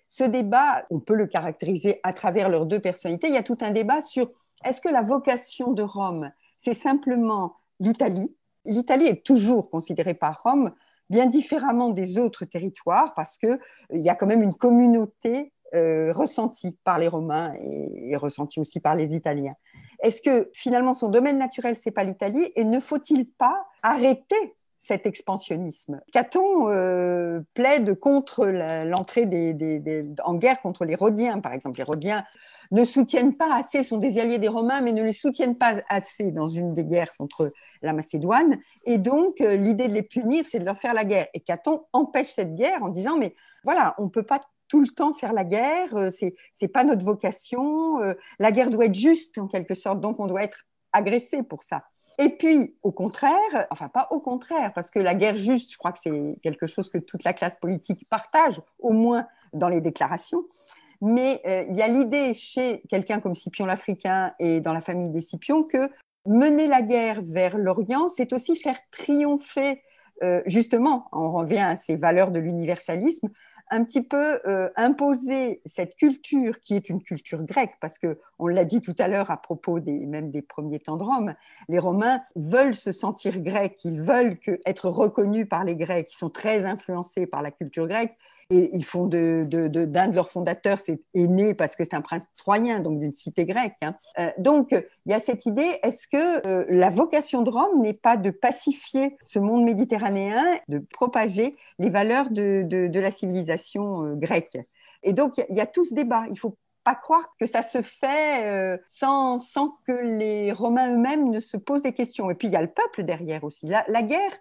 Ce débat, on peut le caractériser à travers leurs deux personnalités. Il y a tout un débat sur est-ce que la vocation de Rome, c'est simplement l'Italie? L'Italie est toujours considérée par Rome bien différemment des autres territoires parce qu'il y a quand même une communauté euh, ressentie par les Romains et, et, ressentie aussi par les Italiens. Est-ce que finalement son domaine naturel, c'est pas l'Italie? Et ne faut-il pas arrêter cet expansionnisme. Caton euh, plaide contre l'entrée en guerre contre les Rhodiens, par exemple. Les Rhodiens ne soutiennent pas assez, sont des alliés des Romains, mais ne les soutiennent pas assez dans une des guerres contre la Macédoine. Et donc, euh, l'idée de les punir, c'est de leur faire la guerre. Et Caton empêche cette guerre en disant, mais voilà, on ne peut pas tout le temps faire la guerre, euh, c'est n'est pas notre vocation, la guerre doit être juste en quelque sorte, donc on doit être agressé pour ça. Et puis, au contraire, enfin pas au contraire, parce que la guerre juste, je crois que c'est quelque chose que toute la classe politique partage, au moins dans les déclarations. Mais euh, il y a l'idée chez quelqu'un comme Scipion l'Africain et dans la famille des Scipions que mener la guerre vers l'Orient, c'est aussi faire triompher, euh, justement, on revient à ces valeurs de l'universalisme, un petit peu euh, imposer cette culture qui est une culture grecque, parce que on l'a dit tout à l'heure à propos des, même des premiers temps de Rome, les Romains veulent se sentir grecs, ils veulent être reconnus par les Grecs, ils sont très influencés par la culture grecque, et ils font d'un de, leurs fondateurs, c'est né parce que c'est un prince troyen, donc d'une cité grecque. Hein. Euh, donc, il y a cette idée, est-ce que euh, la vocation de Rome n'est pas de pacifier ce monde méditerranéen, de propager les valeurs de, la civilisation euh, grecque? Et donc, il y, a tout ce débat. Il faut pas croire que ça se fait sans, que les Romains eux-mêmes ne se posent des questions. Et puis, il y a le peuple derrière aussi. La, la guerre,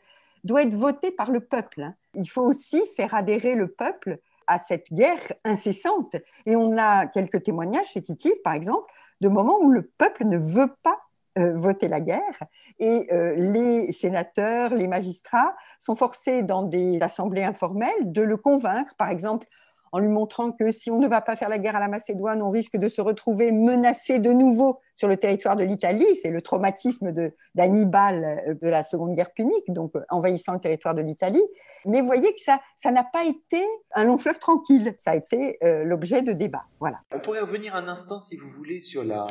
doit être voté par le peuple. Hein. Il faut aussi faire adhérer le peuple à cette guerre incessante. Et on a quelques témoignages chez par exemple, de moments où le peuple ne veut pas euh, voter la guerre et euh, les sénateurs, les magistrats sont forcés dans des assemblées informelles de le convaincre, par exemple en lui montrant que si on ne va pas faire la guerre à la Macédoine, on risque de se retrouver menacé de nouveau sur le territoire de l'Italie. C'est le traumatisme d'Hannibal euh, de, la Seconde Guerre punique, donc envahissant le territoire de l'Italie. Mais vous voyez que ça ça n'a pas été un long fleuve tranquille. Ça a été euh, l'objet de débats. Voilà. On pourrait revenir un instant, si vous voulez, sur la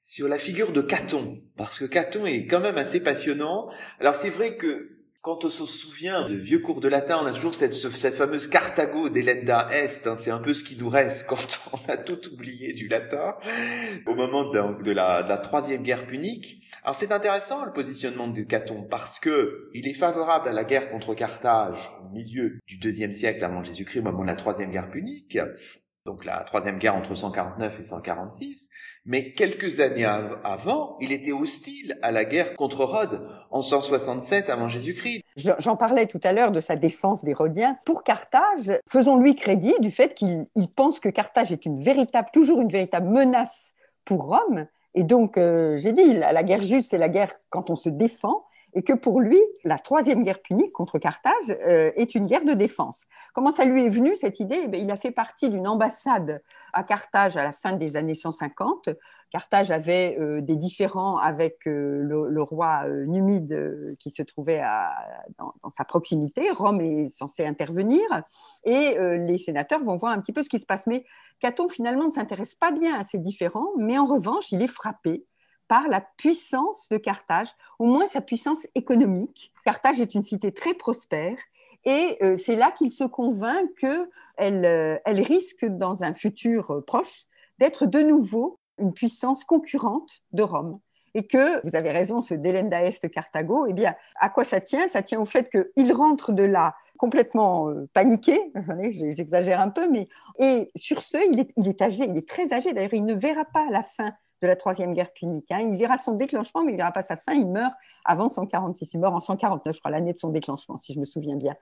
sur la figure de Caton, parce que Caton est quand même assez passionnant. Alors c'est vrai que quand on se souvient de vieux cours de latin, on a toujours cette, cette fameuse Carthago d'Elenda Est. Hein, c'est un peu ce qui nous reste (laughs) quand on a tout oublié du latin au moment de, la, de la, troisième guerre punique. Alors c'est intéressant le positionnement de Caton parce que il est favorable à la guerre contre Carthage au milieu du deuxième siècle avant Jésus-Christ, au moment de la troisième guerre punique donc la troisième guerre entre 149 et 146, mais quelques années avant, il était hostile à la guerre contre Rhodes en 167 avant Jésus-Christ. J'en parlais tout à l'heure de sa défense des Rhodiens. Pour Carthage, faisons-lui crédit du fait qu'il pense que Carthage est une véritable, toujours une véritable menace pour Rome. Et donc, euh, j'ai dit, la guerre juste, c'est la guerre quand on se défend et que pour lui, la troisième guerre punique contre Carthage euh, est une guerre de défense. Comment ça lui est venu cette idée? Eh Il a fait partie d'une ambassade à Carthage à la fin des années 150. Carthage avait euh, des différends avec euh, le, roi numide qui se trouvait dans, dans, sa proximité. Rome est censé intervenir et les sénateurs vont voir un petit peu ce qui se passe. Mais Caton finalement ne s'intéresse pas bien à ces différends, mais en revanche, il est frappé par la puissance de Carthage, au moins sa puissance économique. Carthage est une cité très prospère et euh, c'est là qu'il se convainc qu'elle euh, elle risque dans un futur euh, proche d'être de nouveau une puissance concurrente de Rome. Et que, vous avez raison, ce Delenda Est Carthago, eh bien, à quoi ça tient? Ça tient au fait qu'il rentre de là complètement paniqué, (laughs) j'exagère un peu, mais et sur ce, il est, âgé, il est très âgé. D'ailleurs, il ne verra pas la fin de la Troisième Guerre punique. Hein. Il verra son déclenchement, mais il ne verra pas sa fin. Il meurt avant 146. Il meurt en 149, je crois, l'année de son déclenchement, si je me souviens bien.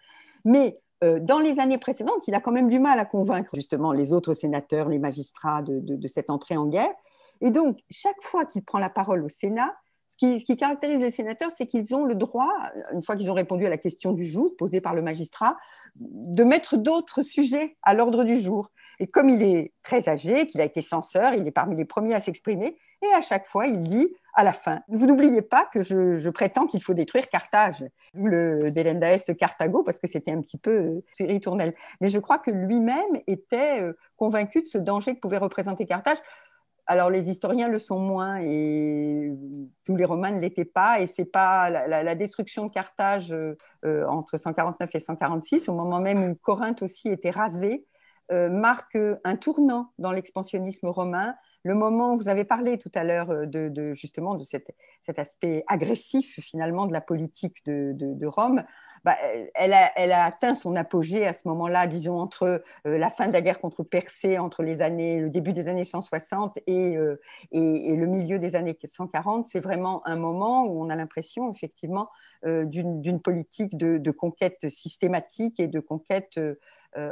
Mais euh, dans les années précédentes, il a quand même du mal à convaincre justement les autres sénateurs, les magistrats de, cette entrée en guerre. Et donc, chaque fois qu'il prend la parole au Sénat, ce qui, ce qui caractérise les sénateurs, c'est qu'ils ont le droit, une fois qu'ils ont répondu à la question du jour posée par le magistrat, de mettre d'autres sujets à l'ordre du jour. Et comme il est très âgé, qu'il a été censeur, il est parmi les premiers à s'exprimer. Et à chaque fois, il dit à la fin, vous n'oubliez pas que je, prétends qu'il faut détruire Carthage, le Delenda Est Carthago, parce que c'était un petit peu euh. Mais je crois que lui-même était euh, convaincu de ce danger que pouvait représenter Carthage. alors les historiens le sont moins et tous les Romains ne l'étaient pas. Et c'est pas la, destruction de Carthage euh, euh, entre 149 et 146, au moment même où Corinthe aussi était rasée, euh, marque un tournant dans l'expansionnisme romain. Le moment où vous avez parlé tout à l'heure de, justement de cet, aspect agressif finalement de la politique de Rome, bah, elle, a, atteint son apogée à ce moment-là, disons, entre euh, la fin de la guerre contre Persée, entre les années, le début des années 160 euh, et, le milieu des années 140. C'est vraiment un moment où on a l'impression, effectivement, euh, d'une politique de, conquête systématique et de conquête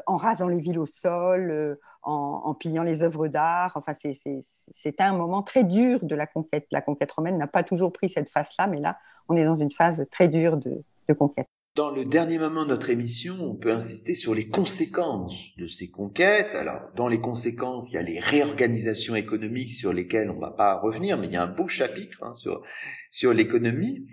en rasant les villes au sol, en, pillant les œuvres d'art. Enfin, c'est un moment très dur de la conquête. La conquête romaine n'a pas toujours pris cette face-là, mais là, on est dans une phase très dure de conquête. Dans le dernier moment de notre émission, on peut insister sur les conséquences de ces conquêtes. Alors, dans les conséquences, il y a les réorganisations économiques sur lesquelles on ne va pas revenir, mais il y a un beau chapitre hein, sur, l'économie.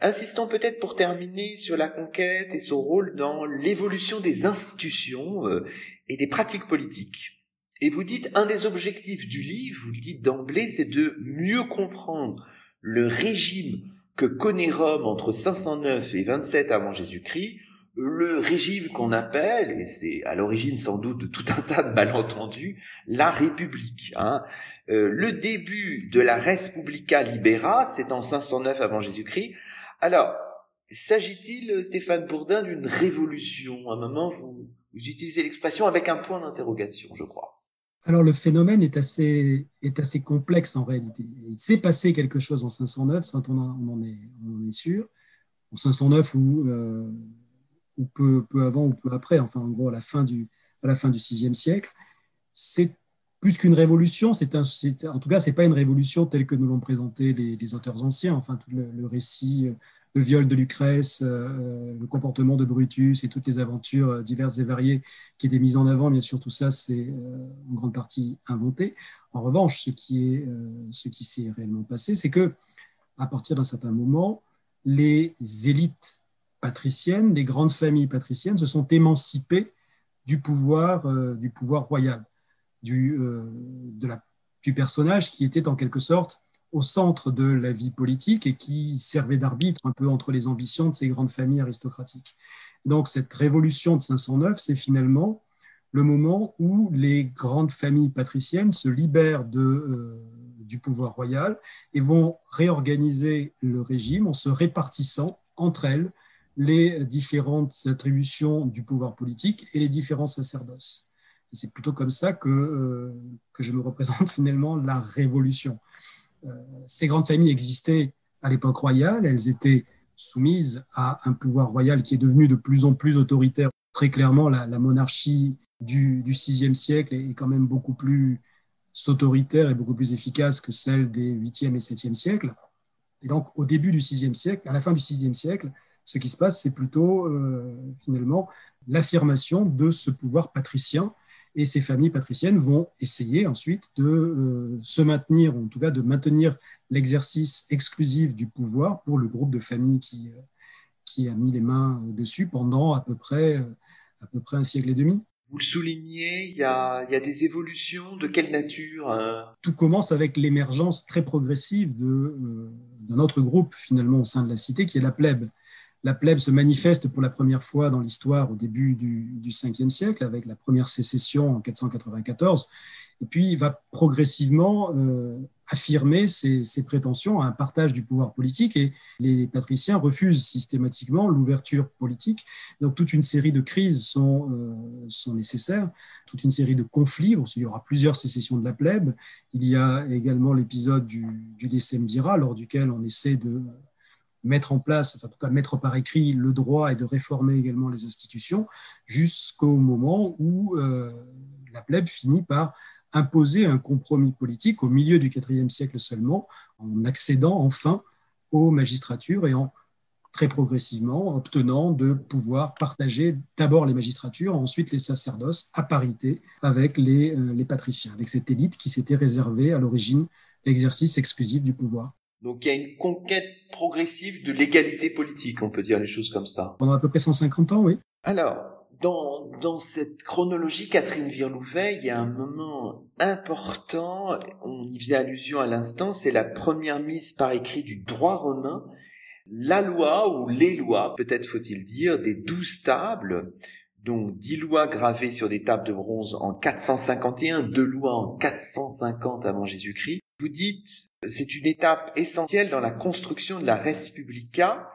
Insistons peut-être pour terminer sur la conquête et son rôle dans l'évolution des institutions euh, et des pratiques politiques. Et vous dites, un des objectifs du livre, vous le dites d'emblée, c'est de mieux comprendre le régime que connaît Rome entre 509 et 27 avant Jésus-Christ, le régime qu'on appelle, et c'est à l'origine sans doute de tout un tas de malentendus, la République. Hein. Euh, le début de la Respublica Libera, c'est en 509 avant Jésus-Christ. Alors, s'agit-il, Stéphane Bourdin, d'une révolution? À un moment, vous, vous utilisez l'expression avec un point d'interrogation, je crois. Alors le phénomène est assez, est assez complexe en réalité. Il s'est passé quelque chose en 509, ça on, en est, on est sûr. En 509 ou, euh, ou peu, peu, avant ou peu après, enfin en gros à la fin du, à la fin du VIe siècle. C'est plus qu'une révolution, c'est un, en tout cas, c'est pas une révolution telle que nous l'ont présenté les, auteurs anciens. Enfin, tout le, le récit euh, le viol de Lucrèce, euh, le comportement de Brutus et toutes les aventures euh, diverses et variées qui étaient mises en avant. Bien sûr, tout ça, c'est euh, en grande partie inventé. En revanche, ce qui est, ce qui s'est réellement passé, c'est que à partir d'un certain moment, les élites patriciennes, les grandes familles patriciennes, se sont émancipées du pouvoir, du pouvoir royal, du, de la, du personnage qui était en quelque sorte au centre de la vie politique et qui servait d'arbitre un peu entre les ambitions de ces grandes familles aristocratiques. Donc cette révolution de 509, c'est finalement le moment où les grandes familles patriciennes se libèrent euh, du pouvoir royal et vont réorganiser le régime en se répartissant entre elles les différentes attributions du pouvoir politique et les différents sacerdoces. C'est plutôt comme ça que, euh, que je me représente (laughs) finalement la révolution. Euh, ces grandes familles existaient à l'époque royale, elles étaient soumises à un pouvoir royal qui est devenu de plus en plus autoritaire. Très clairement, la, monarchie du, VIe siècle est quand même beaucoup plus autoritaire et beaucoup plus efficace que celle des 8e et 7e siècles. Et donc, au début du VIe siècle, à la fin du VIe siècle, ce qui se passe, c'est plutôt euh, finalement l'affirmation de ce pouvoir patricien et ces familles patriciennes vont essayer ensuite de euh, se maintenir, en tout cas de maintenir l'exercice exclusif du pouvoir pour le groupe de familles qui, euh, qui a mis les mains dessus pendant à peu près, euh, à peu près un siècle et demi. Vous le soulignez, il y a, il y a des évolutions de quelle nature Tout commence avec l'émergence très progressive d'un autre groupe finalement au sein de la cité qui est la plèbe la plèbe se manifeste pour la première fois dans l'histoire au début du, du 5e siècle, avec la première sécession en 494, et puis va progressivement euh, affirmer ses, prétentions à un partage du pouvoir politique, et les patriciens refusent systématiquement l'ouverture politique. Donc toute une série de crises sont, euh, nécessaires, toute une série de conflits, il y aura plusieurs sécessions de la plèbe, il y a également l'épisode du, du décemvirat, lors duquel on essaie de mettre en place, en tout cas mettre par écrit le droit et de réformer également les institutions, jusqu'au moment où euh, la plèbe finit par imposer un compromis politique au milieu du IVe siècle seulement, en accédant enfin aux magistratures et en très progressivement obtenant de pouvoir partager d'abord les magistratures, ensuite les sacerdoces à parité avec les, euh, les patriciens, avec cette élite qui s'était réservée à l'origine l'exercice exclusif du pouvoir. Donc il y a une conquête progressive de l'égalité politique, on peut dire les choses comme ça. Pendant à peu près 150 ans, oui. Alors, dans, dans cette chronologie, Catherine Virlouvet, il y a un moment important, on y faisait allusion à l'instant, c'est la première mise par écrit du droit romain, la loi ou les lois, peut-être faut-il dire, des douze tables, donc dix lois gravées sur des tables de bronze en 451, deux lois en 450 avant Jésus-Christ. Vous dites, c'est une étape essentielle dans la construction de la Res Publica,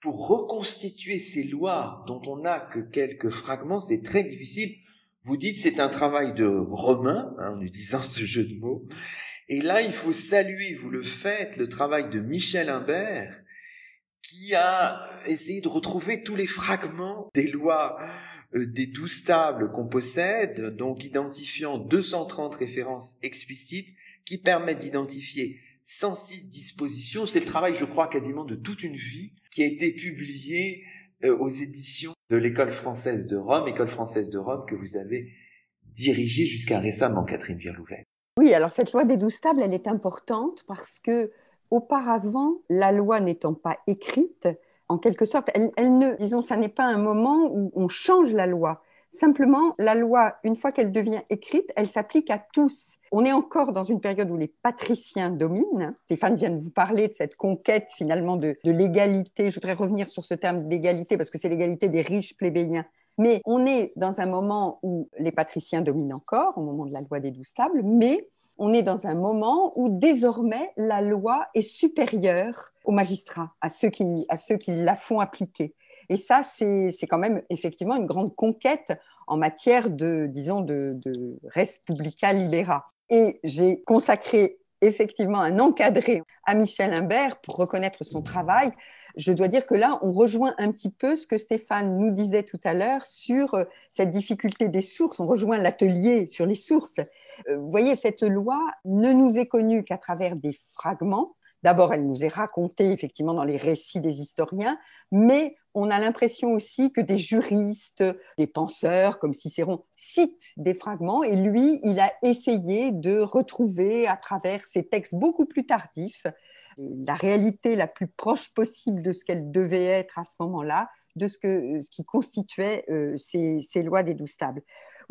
pour reconstituer ces lois dont on n'a que quelques fragments, c'est très difficile. Vous dites c'est un travail de Romain, hein, en utilisant ce jeu de mots. Et là, il faut saluer, vous le faites, le travail de Michel Imbert, qui a essayé de retrouver tous les fragments des lois des douze tables qu'on possède, donc identifiant 230 références explicites qui permettent d'identifier 106 dispositions. C'est le travail, je crois, quasiment de toute une vie qui a été publié euh, aux éditions de l'École française de Rome, École française de Rome que vous avez dirigée jusqu'à récemment, Catherine Virlouvet. Oui, alors cette loi des douze tables, elle est importante parce que auparavant, la loi n'étant pas écrite, en quelque sorte, elle, ne, disons, ça n'est pas un moment où on change la loi. Simplement, la loi, une fois qu'elle devient écrite, elle s'applique à tous. On est encore dans une période où les patriciens dominent. Stéphane vient de vous parler de cette conquête finalement de, l'égalité. Je voudrais revenir sur ce terme d'égalité parce que c'est l'égalité des riches plébéiens. Mais on est dans un moment où les patriciens dominent encore, au moment de la loi des douze tables, mais on est dans un moment où désormais la loi est supérieure aux magistrats, à ceux qui, à ceux qui la font appliquer. Et ça, c'est quand même effectivement une grande conquête en matière de, disons, de, de res publica libera. Et j'ai consacré effectivement un encadré à Michel Imbert pour reconnaître son travail. Je dois dire que là, on rejoint un petit peu ce que Stéphane nous disait tout à l'heure sur cette difficulté des sources. On rejoint l'atelier sur les sources. Euh, vous voyez, cette loi ne nous est connue qu'à travers des fragments. D'abord, elle nous est racontée effectivement dans les récits des historiens, mais on a l'impression aussi que des juristes, des penseurs comme Cicéron citent des fragments et lui, il a essayé de retrouver à travers ces textes beaucoup plus tardifs la réalité la plus proche possible de ce qu'elle devait être à ce moment-là, de ce, que, ce qui constituait euh, ces, ces, lois des douze tables.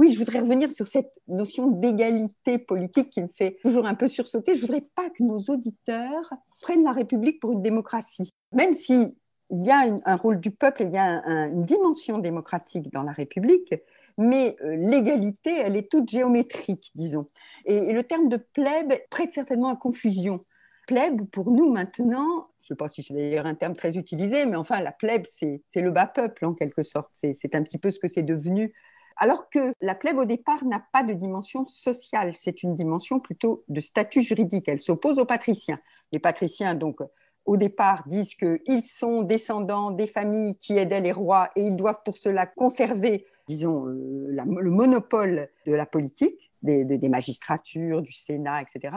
Oui, je voudrais revenir sur cette notion d'égalité politique qui me fait toujours un peu sursauter. Je voudrais pas que nos auditeurs prennent la République pour une démocratie. Même si il y a un rôle du peuple, il y a une dimension démocratique dans la République, mais euh, l'égalité, elle est toute géométrique, disons. Et, le terme de plèbe prête certainement à confusion. Plèbe, pour nous maintenant, je ne sais pas si c'est d'ailleurs un terme très utilisé, mais enfin, la plèbe, c'est le bas peuple en quelque sorte. C'est un petit peu ce que c'est devenu. Alors que la plèbe, au départ, n'a pas de dimension sociale, c'est une dimension plutôt de statut juridique. Elle s'oppose aux patriciens. Les patriciens, donc, au départ, disent qu'ils sont descendants des familles qui aidaient les rois et ils doivent pour cela conserver, disons, euh, le monopole de la politique, des, des, magistratures, du Sénat, etc.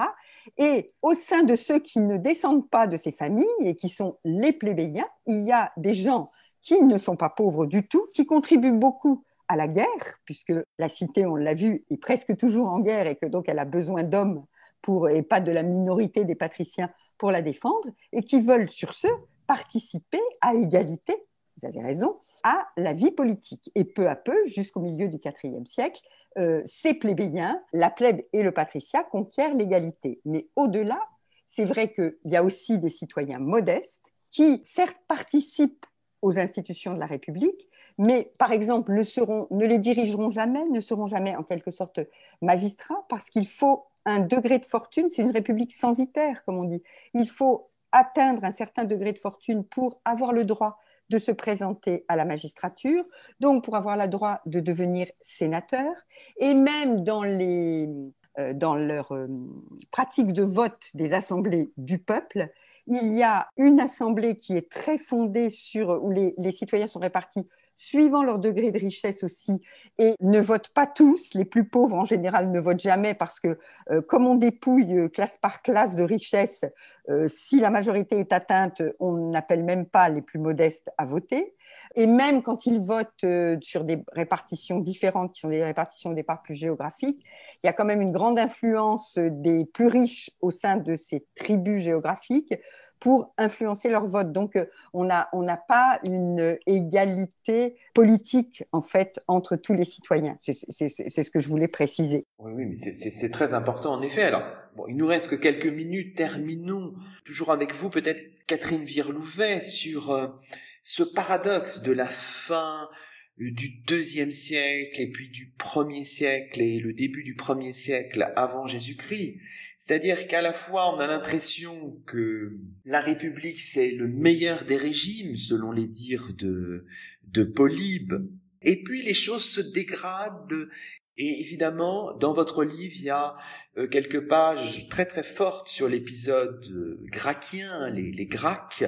Et au sein de ceux qui ne descendent pas de ces familles et qui sont les plébéiens, il y a des gens qui ne sont pas pauvres du tout, qui contribuent beaucoup à la guerre, puisque la cité, on l'a vu, est presque toujours en guerre et que donc elle a besoin d'hommes pour, et pas de la minorité des patriciens pour la défendre et qui veulent sur ce participer à égalité, vous avez raison, à la vie politique. Et peu à peu, jusqu'au milieu du IVe siècle, euh, ces plébéiens, la plèbe et le patriciat conquièrent l'égalité. Mais au-delà, c'est vrai qu'il y a aussi des citoyens modestes qui, certes, participent aux institutions de la République, mais par exemple ne, les dirigeront jamais, ne seront jamais en quelque sorte magistrats, parce qu'il faut un degré de fortune, c'est une république censitaire, comme on dit. Il faut atteindre un certain degré de fortune pour avoir le droit de se présenter à la magistrature, donc pour avoir le droit de devenir sénateur, et même dans, les, euh, dans leur euh, pratique de vote des assemblées du peuple, il y a une assemblée qui est très fondée sur, où les, les citoyens sont répartis suivant leur degré de richesse aussi, et ne votent pas tous. Les plus pauvres, en général, ne votent jamais parce que, euh, comme on dépouille euh, classe par classe de richesse, euh, si la majorité est atteinte, on n'appelle même pas les plus modestes à voter. Et même quand ils votent sur des répartitions différentes, qui sont des répartitions au départ plus géographiques, il y a quand même une grande influence des plus riches au sein de ces tribus géographiques pour influencer leur vote. Donc, euh, on n'a pas une égalité politique, en fait, entre tous les citoyens. C'est ce que je voulais préciser. Oui, oui, mais c'est très important, en effet. Alors, bon, il nous reste que quelques minutes. Terminons toujours avec vous, peut-être Catherine Virlouvet, sur euh, ce paradoxe de la fin euh, du deuxième siècle et puis du premier siècle et le début du premier siècle avant Jésus-Christ. C'est-à-dire qu'à la fois on a l'impression que la République c'est le meilleur des régimes selon les dires de, Polybe, et puis les choses se dégradent et évidemment, dans votre livre, il y a euh, quelques pages très très fortes sur l'épisode euh, gracchien, les, les Gracques.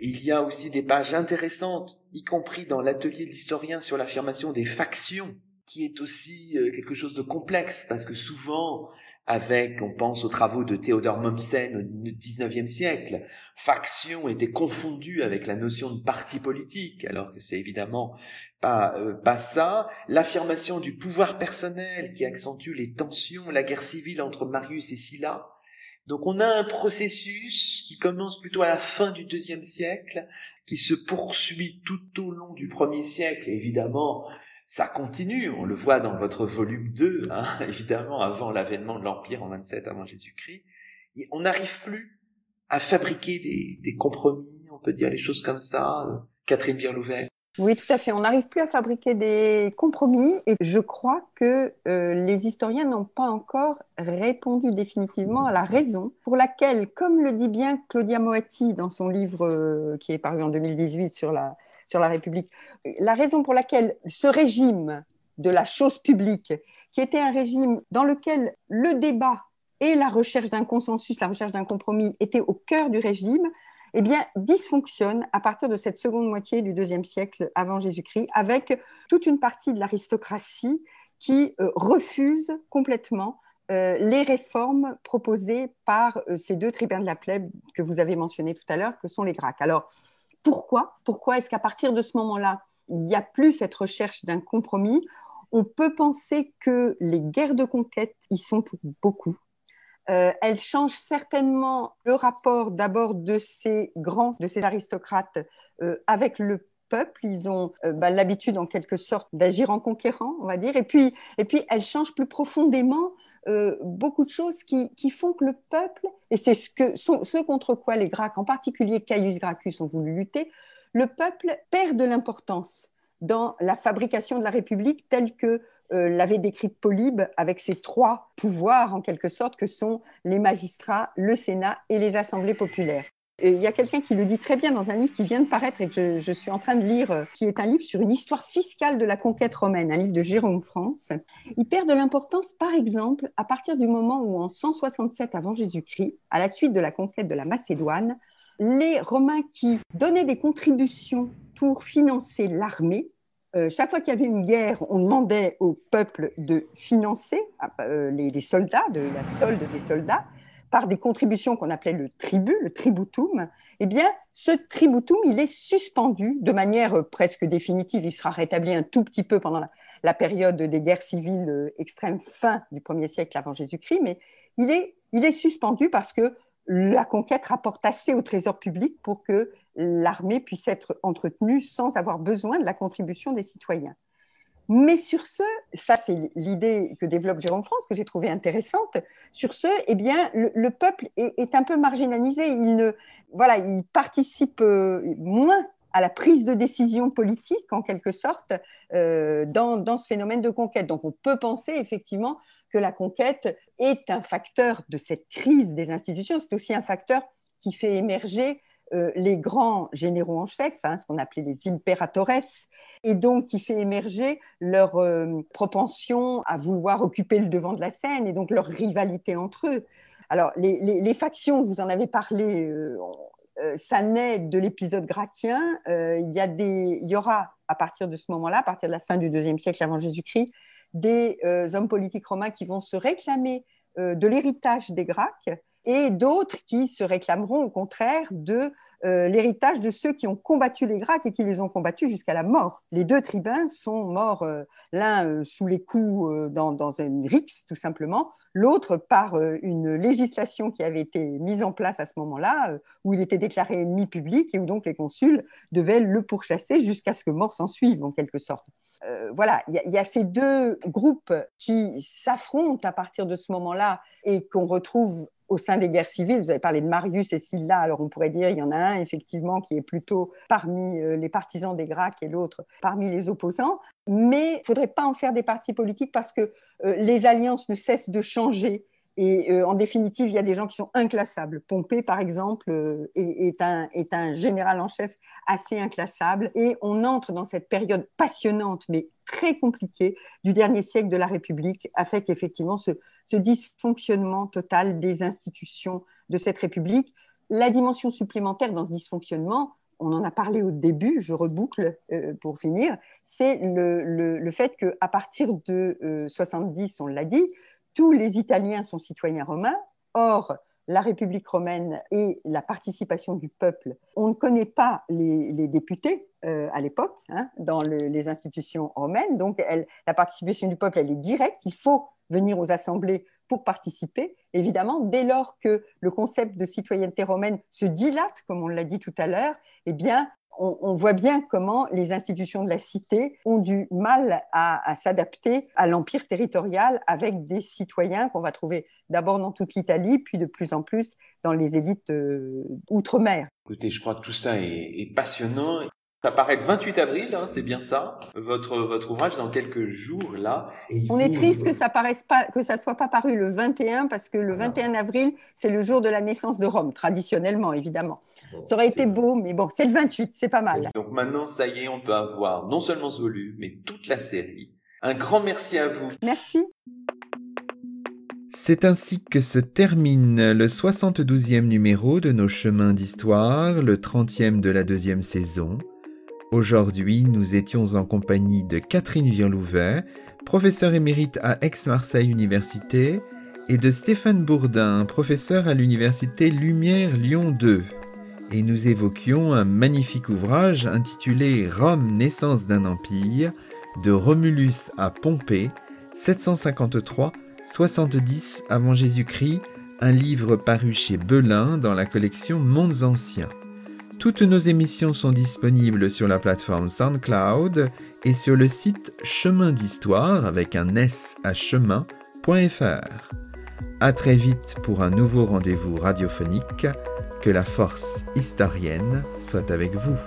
Il y a aussi des pages intéressantes, y compris dans l'atelier de l'historien sur l'affirmation des factions, qui est aussi euh, quelque chose de complexe, parce que souvent, avec, on pense aux travaux de Théodore Mommsen au XIXe siècle, faction était confondue avec la notion de parti politique, alors que c'est évidemment pas, euh, pas ça. L'affirmation du pouvoir personnel qui accentue les tensions, la guerre civile entre Marius et Sylla. Donc on a un processus qui commence plutôt à la fin du deuxième siècle, qui se poursuit tout au long du premier siècle, évidemment ça continue, on le voit dans votre volume 2, hein, (laughs) évidemment, avant l'avènement de l'Empire en 27 avant Jésus-Christ. On n'arrive plus à fabriquer des, compromis, on peut dire les choses comme ça. Euh, Catherine Birlouvet. Oui, tout à fait. On n'arrive plus à fabriquer des compromis et je crois que euh, les historiens n'ont pas encore répondu définitivement à la raison pour laquelle, comme le dit bien Claudia Moatti dans son livre euh, qui est paru en 2018 sur la, sur la République. La raison pour laquelle ce régime de la chose publique, qui était un régime dans lequel le débat et la recherche d'un consensus, la recherche d'un compromis étaient au cœur du régime, eh bien, dysfonctionne à partir de cette seconde moitié du deuxième siècle avant Jésus-Christ, avec toute une partie de l'aristocratie qui euh, refuse complètement euh, les réformes proposées par euh, ces deux tribuns de la plèbe que vous avez mentionnés tout à l'heure, que sont les Gracques. Alors, pourquoi Pourquoi est-ce qu'à partir de ce moment-là, il n'y a plus cette recherche d'un compromis On peut penser que les guerres de conquête y sont pour beaucoup. Euh, elles changent certainement le rapport d'abord de ces grands, de ces aristocrates euh, avec le peuple. Ils ont euh, bah, l'habitude en quelque sorte d'agir en conquérant, on va dire. Et puis, et puis elles changent plus profondément euh, beaucoup de choses qui, font que le peuple, et c'est ce, contre quoi les Gracques, en particulier Caius Gracchus, ont voulu lutter, le peuple perd de l'importance dans la fabrication de la République telle que euh, l'avait décrite Polybe avec ses trois pouvoirs en quelque sorte que sont les magistrats, le Sénat et les assemblées populaires il y a quelqu'un qui le dit très bien dans un livre qui vient de paraître et que je, suis en train de lire, euh, qui est un livre sur une histoire fiscale de la conquête romaine, un livre de Jérôme France. Il perd de l'importance, par exemple, à partir du moment où, en 167 avant Jésus-Christ, à la suite de la conquête de la Macédoine, les Romains qui donnaient des contributions pour financer l'armée, euh, chaque fois qu'il y avait une guerre, on demandait au peuple de financer euh, les, les, soldats, de la solde des soldats par des contributions qu'on appelait le tribut, le tributum, eh bien, ce tributum, il est suspendu de manière euh, presque définitive. Il sera rétabli un tout petit peu pendant la, période des guerres civiles euh, extrêmes fin du 1er siècle avant Jésus-Christ, mais il est, il est suspendu parce que la conquête rapporte assez au trésor public pour que l'armée puisse être entretenue sans avoir besoin de la contribution des citoyens. Mais sur ce, ça c'est l'idée que développe Jérôme France, que j'ai trouvée intéressante. Sur ce, eh bien, le, peuple est, un peu marginalisé. Il ne, voilà, il participe euh, moins à la prise de décision politique, en quelque sorte, euh, dans, dans, ce phénomène de conquête. Donc, on peut penser effectivement que la conquête est un facteur de cette crise des institutions. C'est aussi un facteur qui fait émerger euh, les grands généraux en chef, hein, ce qu'on appelait les imperatores, et donc qui fait émerger leur euh, propension à vouloir occuper le devant de la scène et donc leur rivalité entre eux. Alors, les, factions, vous en avez parlé, euh, ça naît de l'épisode gracchien. il, y y aura, à partir de ce moment-là, à partir de la fin du deuxième siècle avant Jésus-Christ, des hommes politiques romains qui vont se réclamer de l'héritage des Gracques et d'autres qui se réclameront au contraire de euh, l'héritage de ceux qui ont combattu les Gracques et qui les ont combattus jusqu'à la mort. Les deux tribuns sont morts, euh, l'un euh, sous les coups dans, dans, une rixe, tout simplement, l'autre par une législation qui avait été mise en place à ce moment-là, où il était déclaré ennemi public et où donc les consuls devaient le pourchasser jusqu'à ce que mort s'en suive, en quelque sorte. voilà, il y, y, a ces deux groupes qui s'affrontent à partir de ce moment-là et qu'on retrouve au sein des guerres civiles. Vous avez parlé de Marius et Sylla, alors on pourrait dire il y en a un effectivement qui est plutôt parmi euh, les partisans des Gracques et l'autre parmi les opposants. Mais il ne faudrait pas en faire des partis politiques parce que euh, les alliances ne cessent de changer et euh, en définitive, il y a des gens qui sont inclassables. Pompée, par exemple, est, un, général en chef assez inclassable. Et on entre dans cette période passionnante, mais très compliquée, du dernier siècle de la République, avec effectivement ce, ce dysfonctionnement total des institutions de cette République. La dimension supplémentaire dans ce dysfonctionnement, on en a parlé au début, je reboucle euh, pour finir, c'est le, le, le, fait qu'à partir de 70, on l'a dit, tous les Italiens sont citoyens romains. Or, la République romaine et la participation du peuple, on ne connaît pas les, députés euh, à l'époque hein, dans les institutions romaines. Donc, la participation du peuple, elle est directe. Il faut venir aux assemblées pour participer. Évidemment, dès lors que le concept de citoyenneté romaine se dilate, comme on l'a dit tout à l'heure, eh bien, on, voit bien comment les institutions de la cité ont du mal à, s'adapter à l'empire territorial avec des citoyens qu'on va trouver d'abord dans toute l'Italie, puis de plus en plus dans les élites euh, outre-mer. Écoutez, je crois que tout ça est passionnant. Ça paraît le 28 avril, hein, c'est bien ça, votre, votre ouvrage dans quelques jours là. On est triste que ça paraisse pas, que ça soit pas paru le 21 parce que le 21 avril c'est le jour de la naissance de Rome, traditionnellement évidemment. ça aurait été beau, mais bon, c'est le 28, c'est pas mal. Donc maintenant, ça y est, on peut avoir non seulement ce volume, mais toute la série. Un grand merci à vous. Merci. C'est ainsi que se termine le 72e numéro de nos chemins d'histoire, le 30e de la deuxième saison. Aujourd'hui, nous étions en compagnie de Catherine Virlouvet, professeure émérite à Aix-Marseille Université, et de Stéphane Bourdin, professeur à l'université Lumière Lyon 2. Et nous évoquions un magnifique ouvrage intitulé Rome, naissance d'un empire, de Romulus à Pompée, 753-70 avant Jésus-Christ, un livre paru chez Belin dans la collection Mondes Anciens. Toutes nos émissions sont disponibles sur la plateforme SoundCloud et sur le site chemin d'histoire avec un s à chemin.fr. À très vite pour un nouveau rendez-vous radiophonique. Que la force historienne soit avec vous.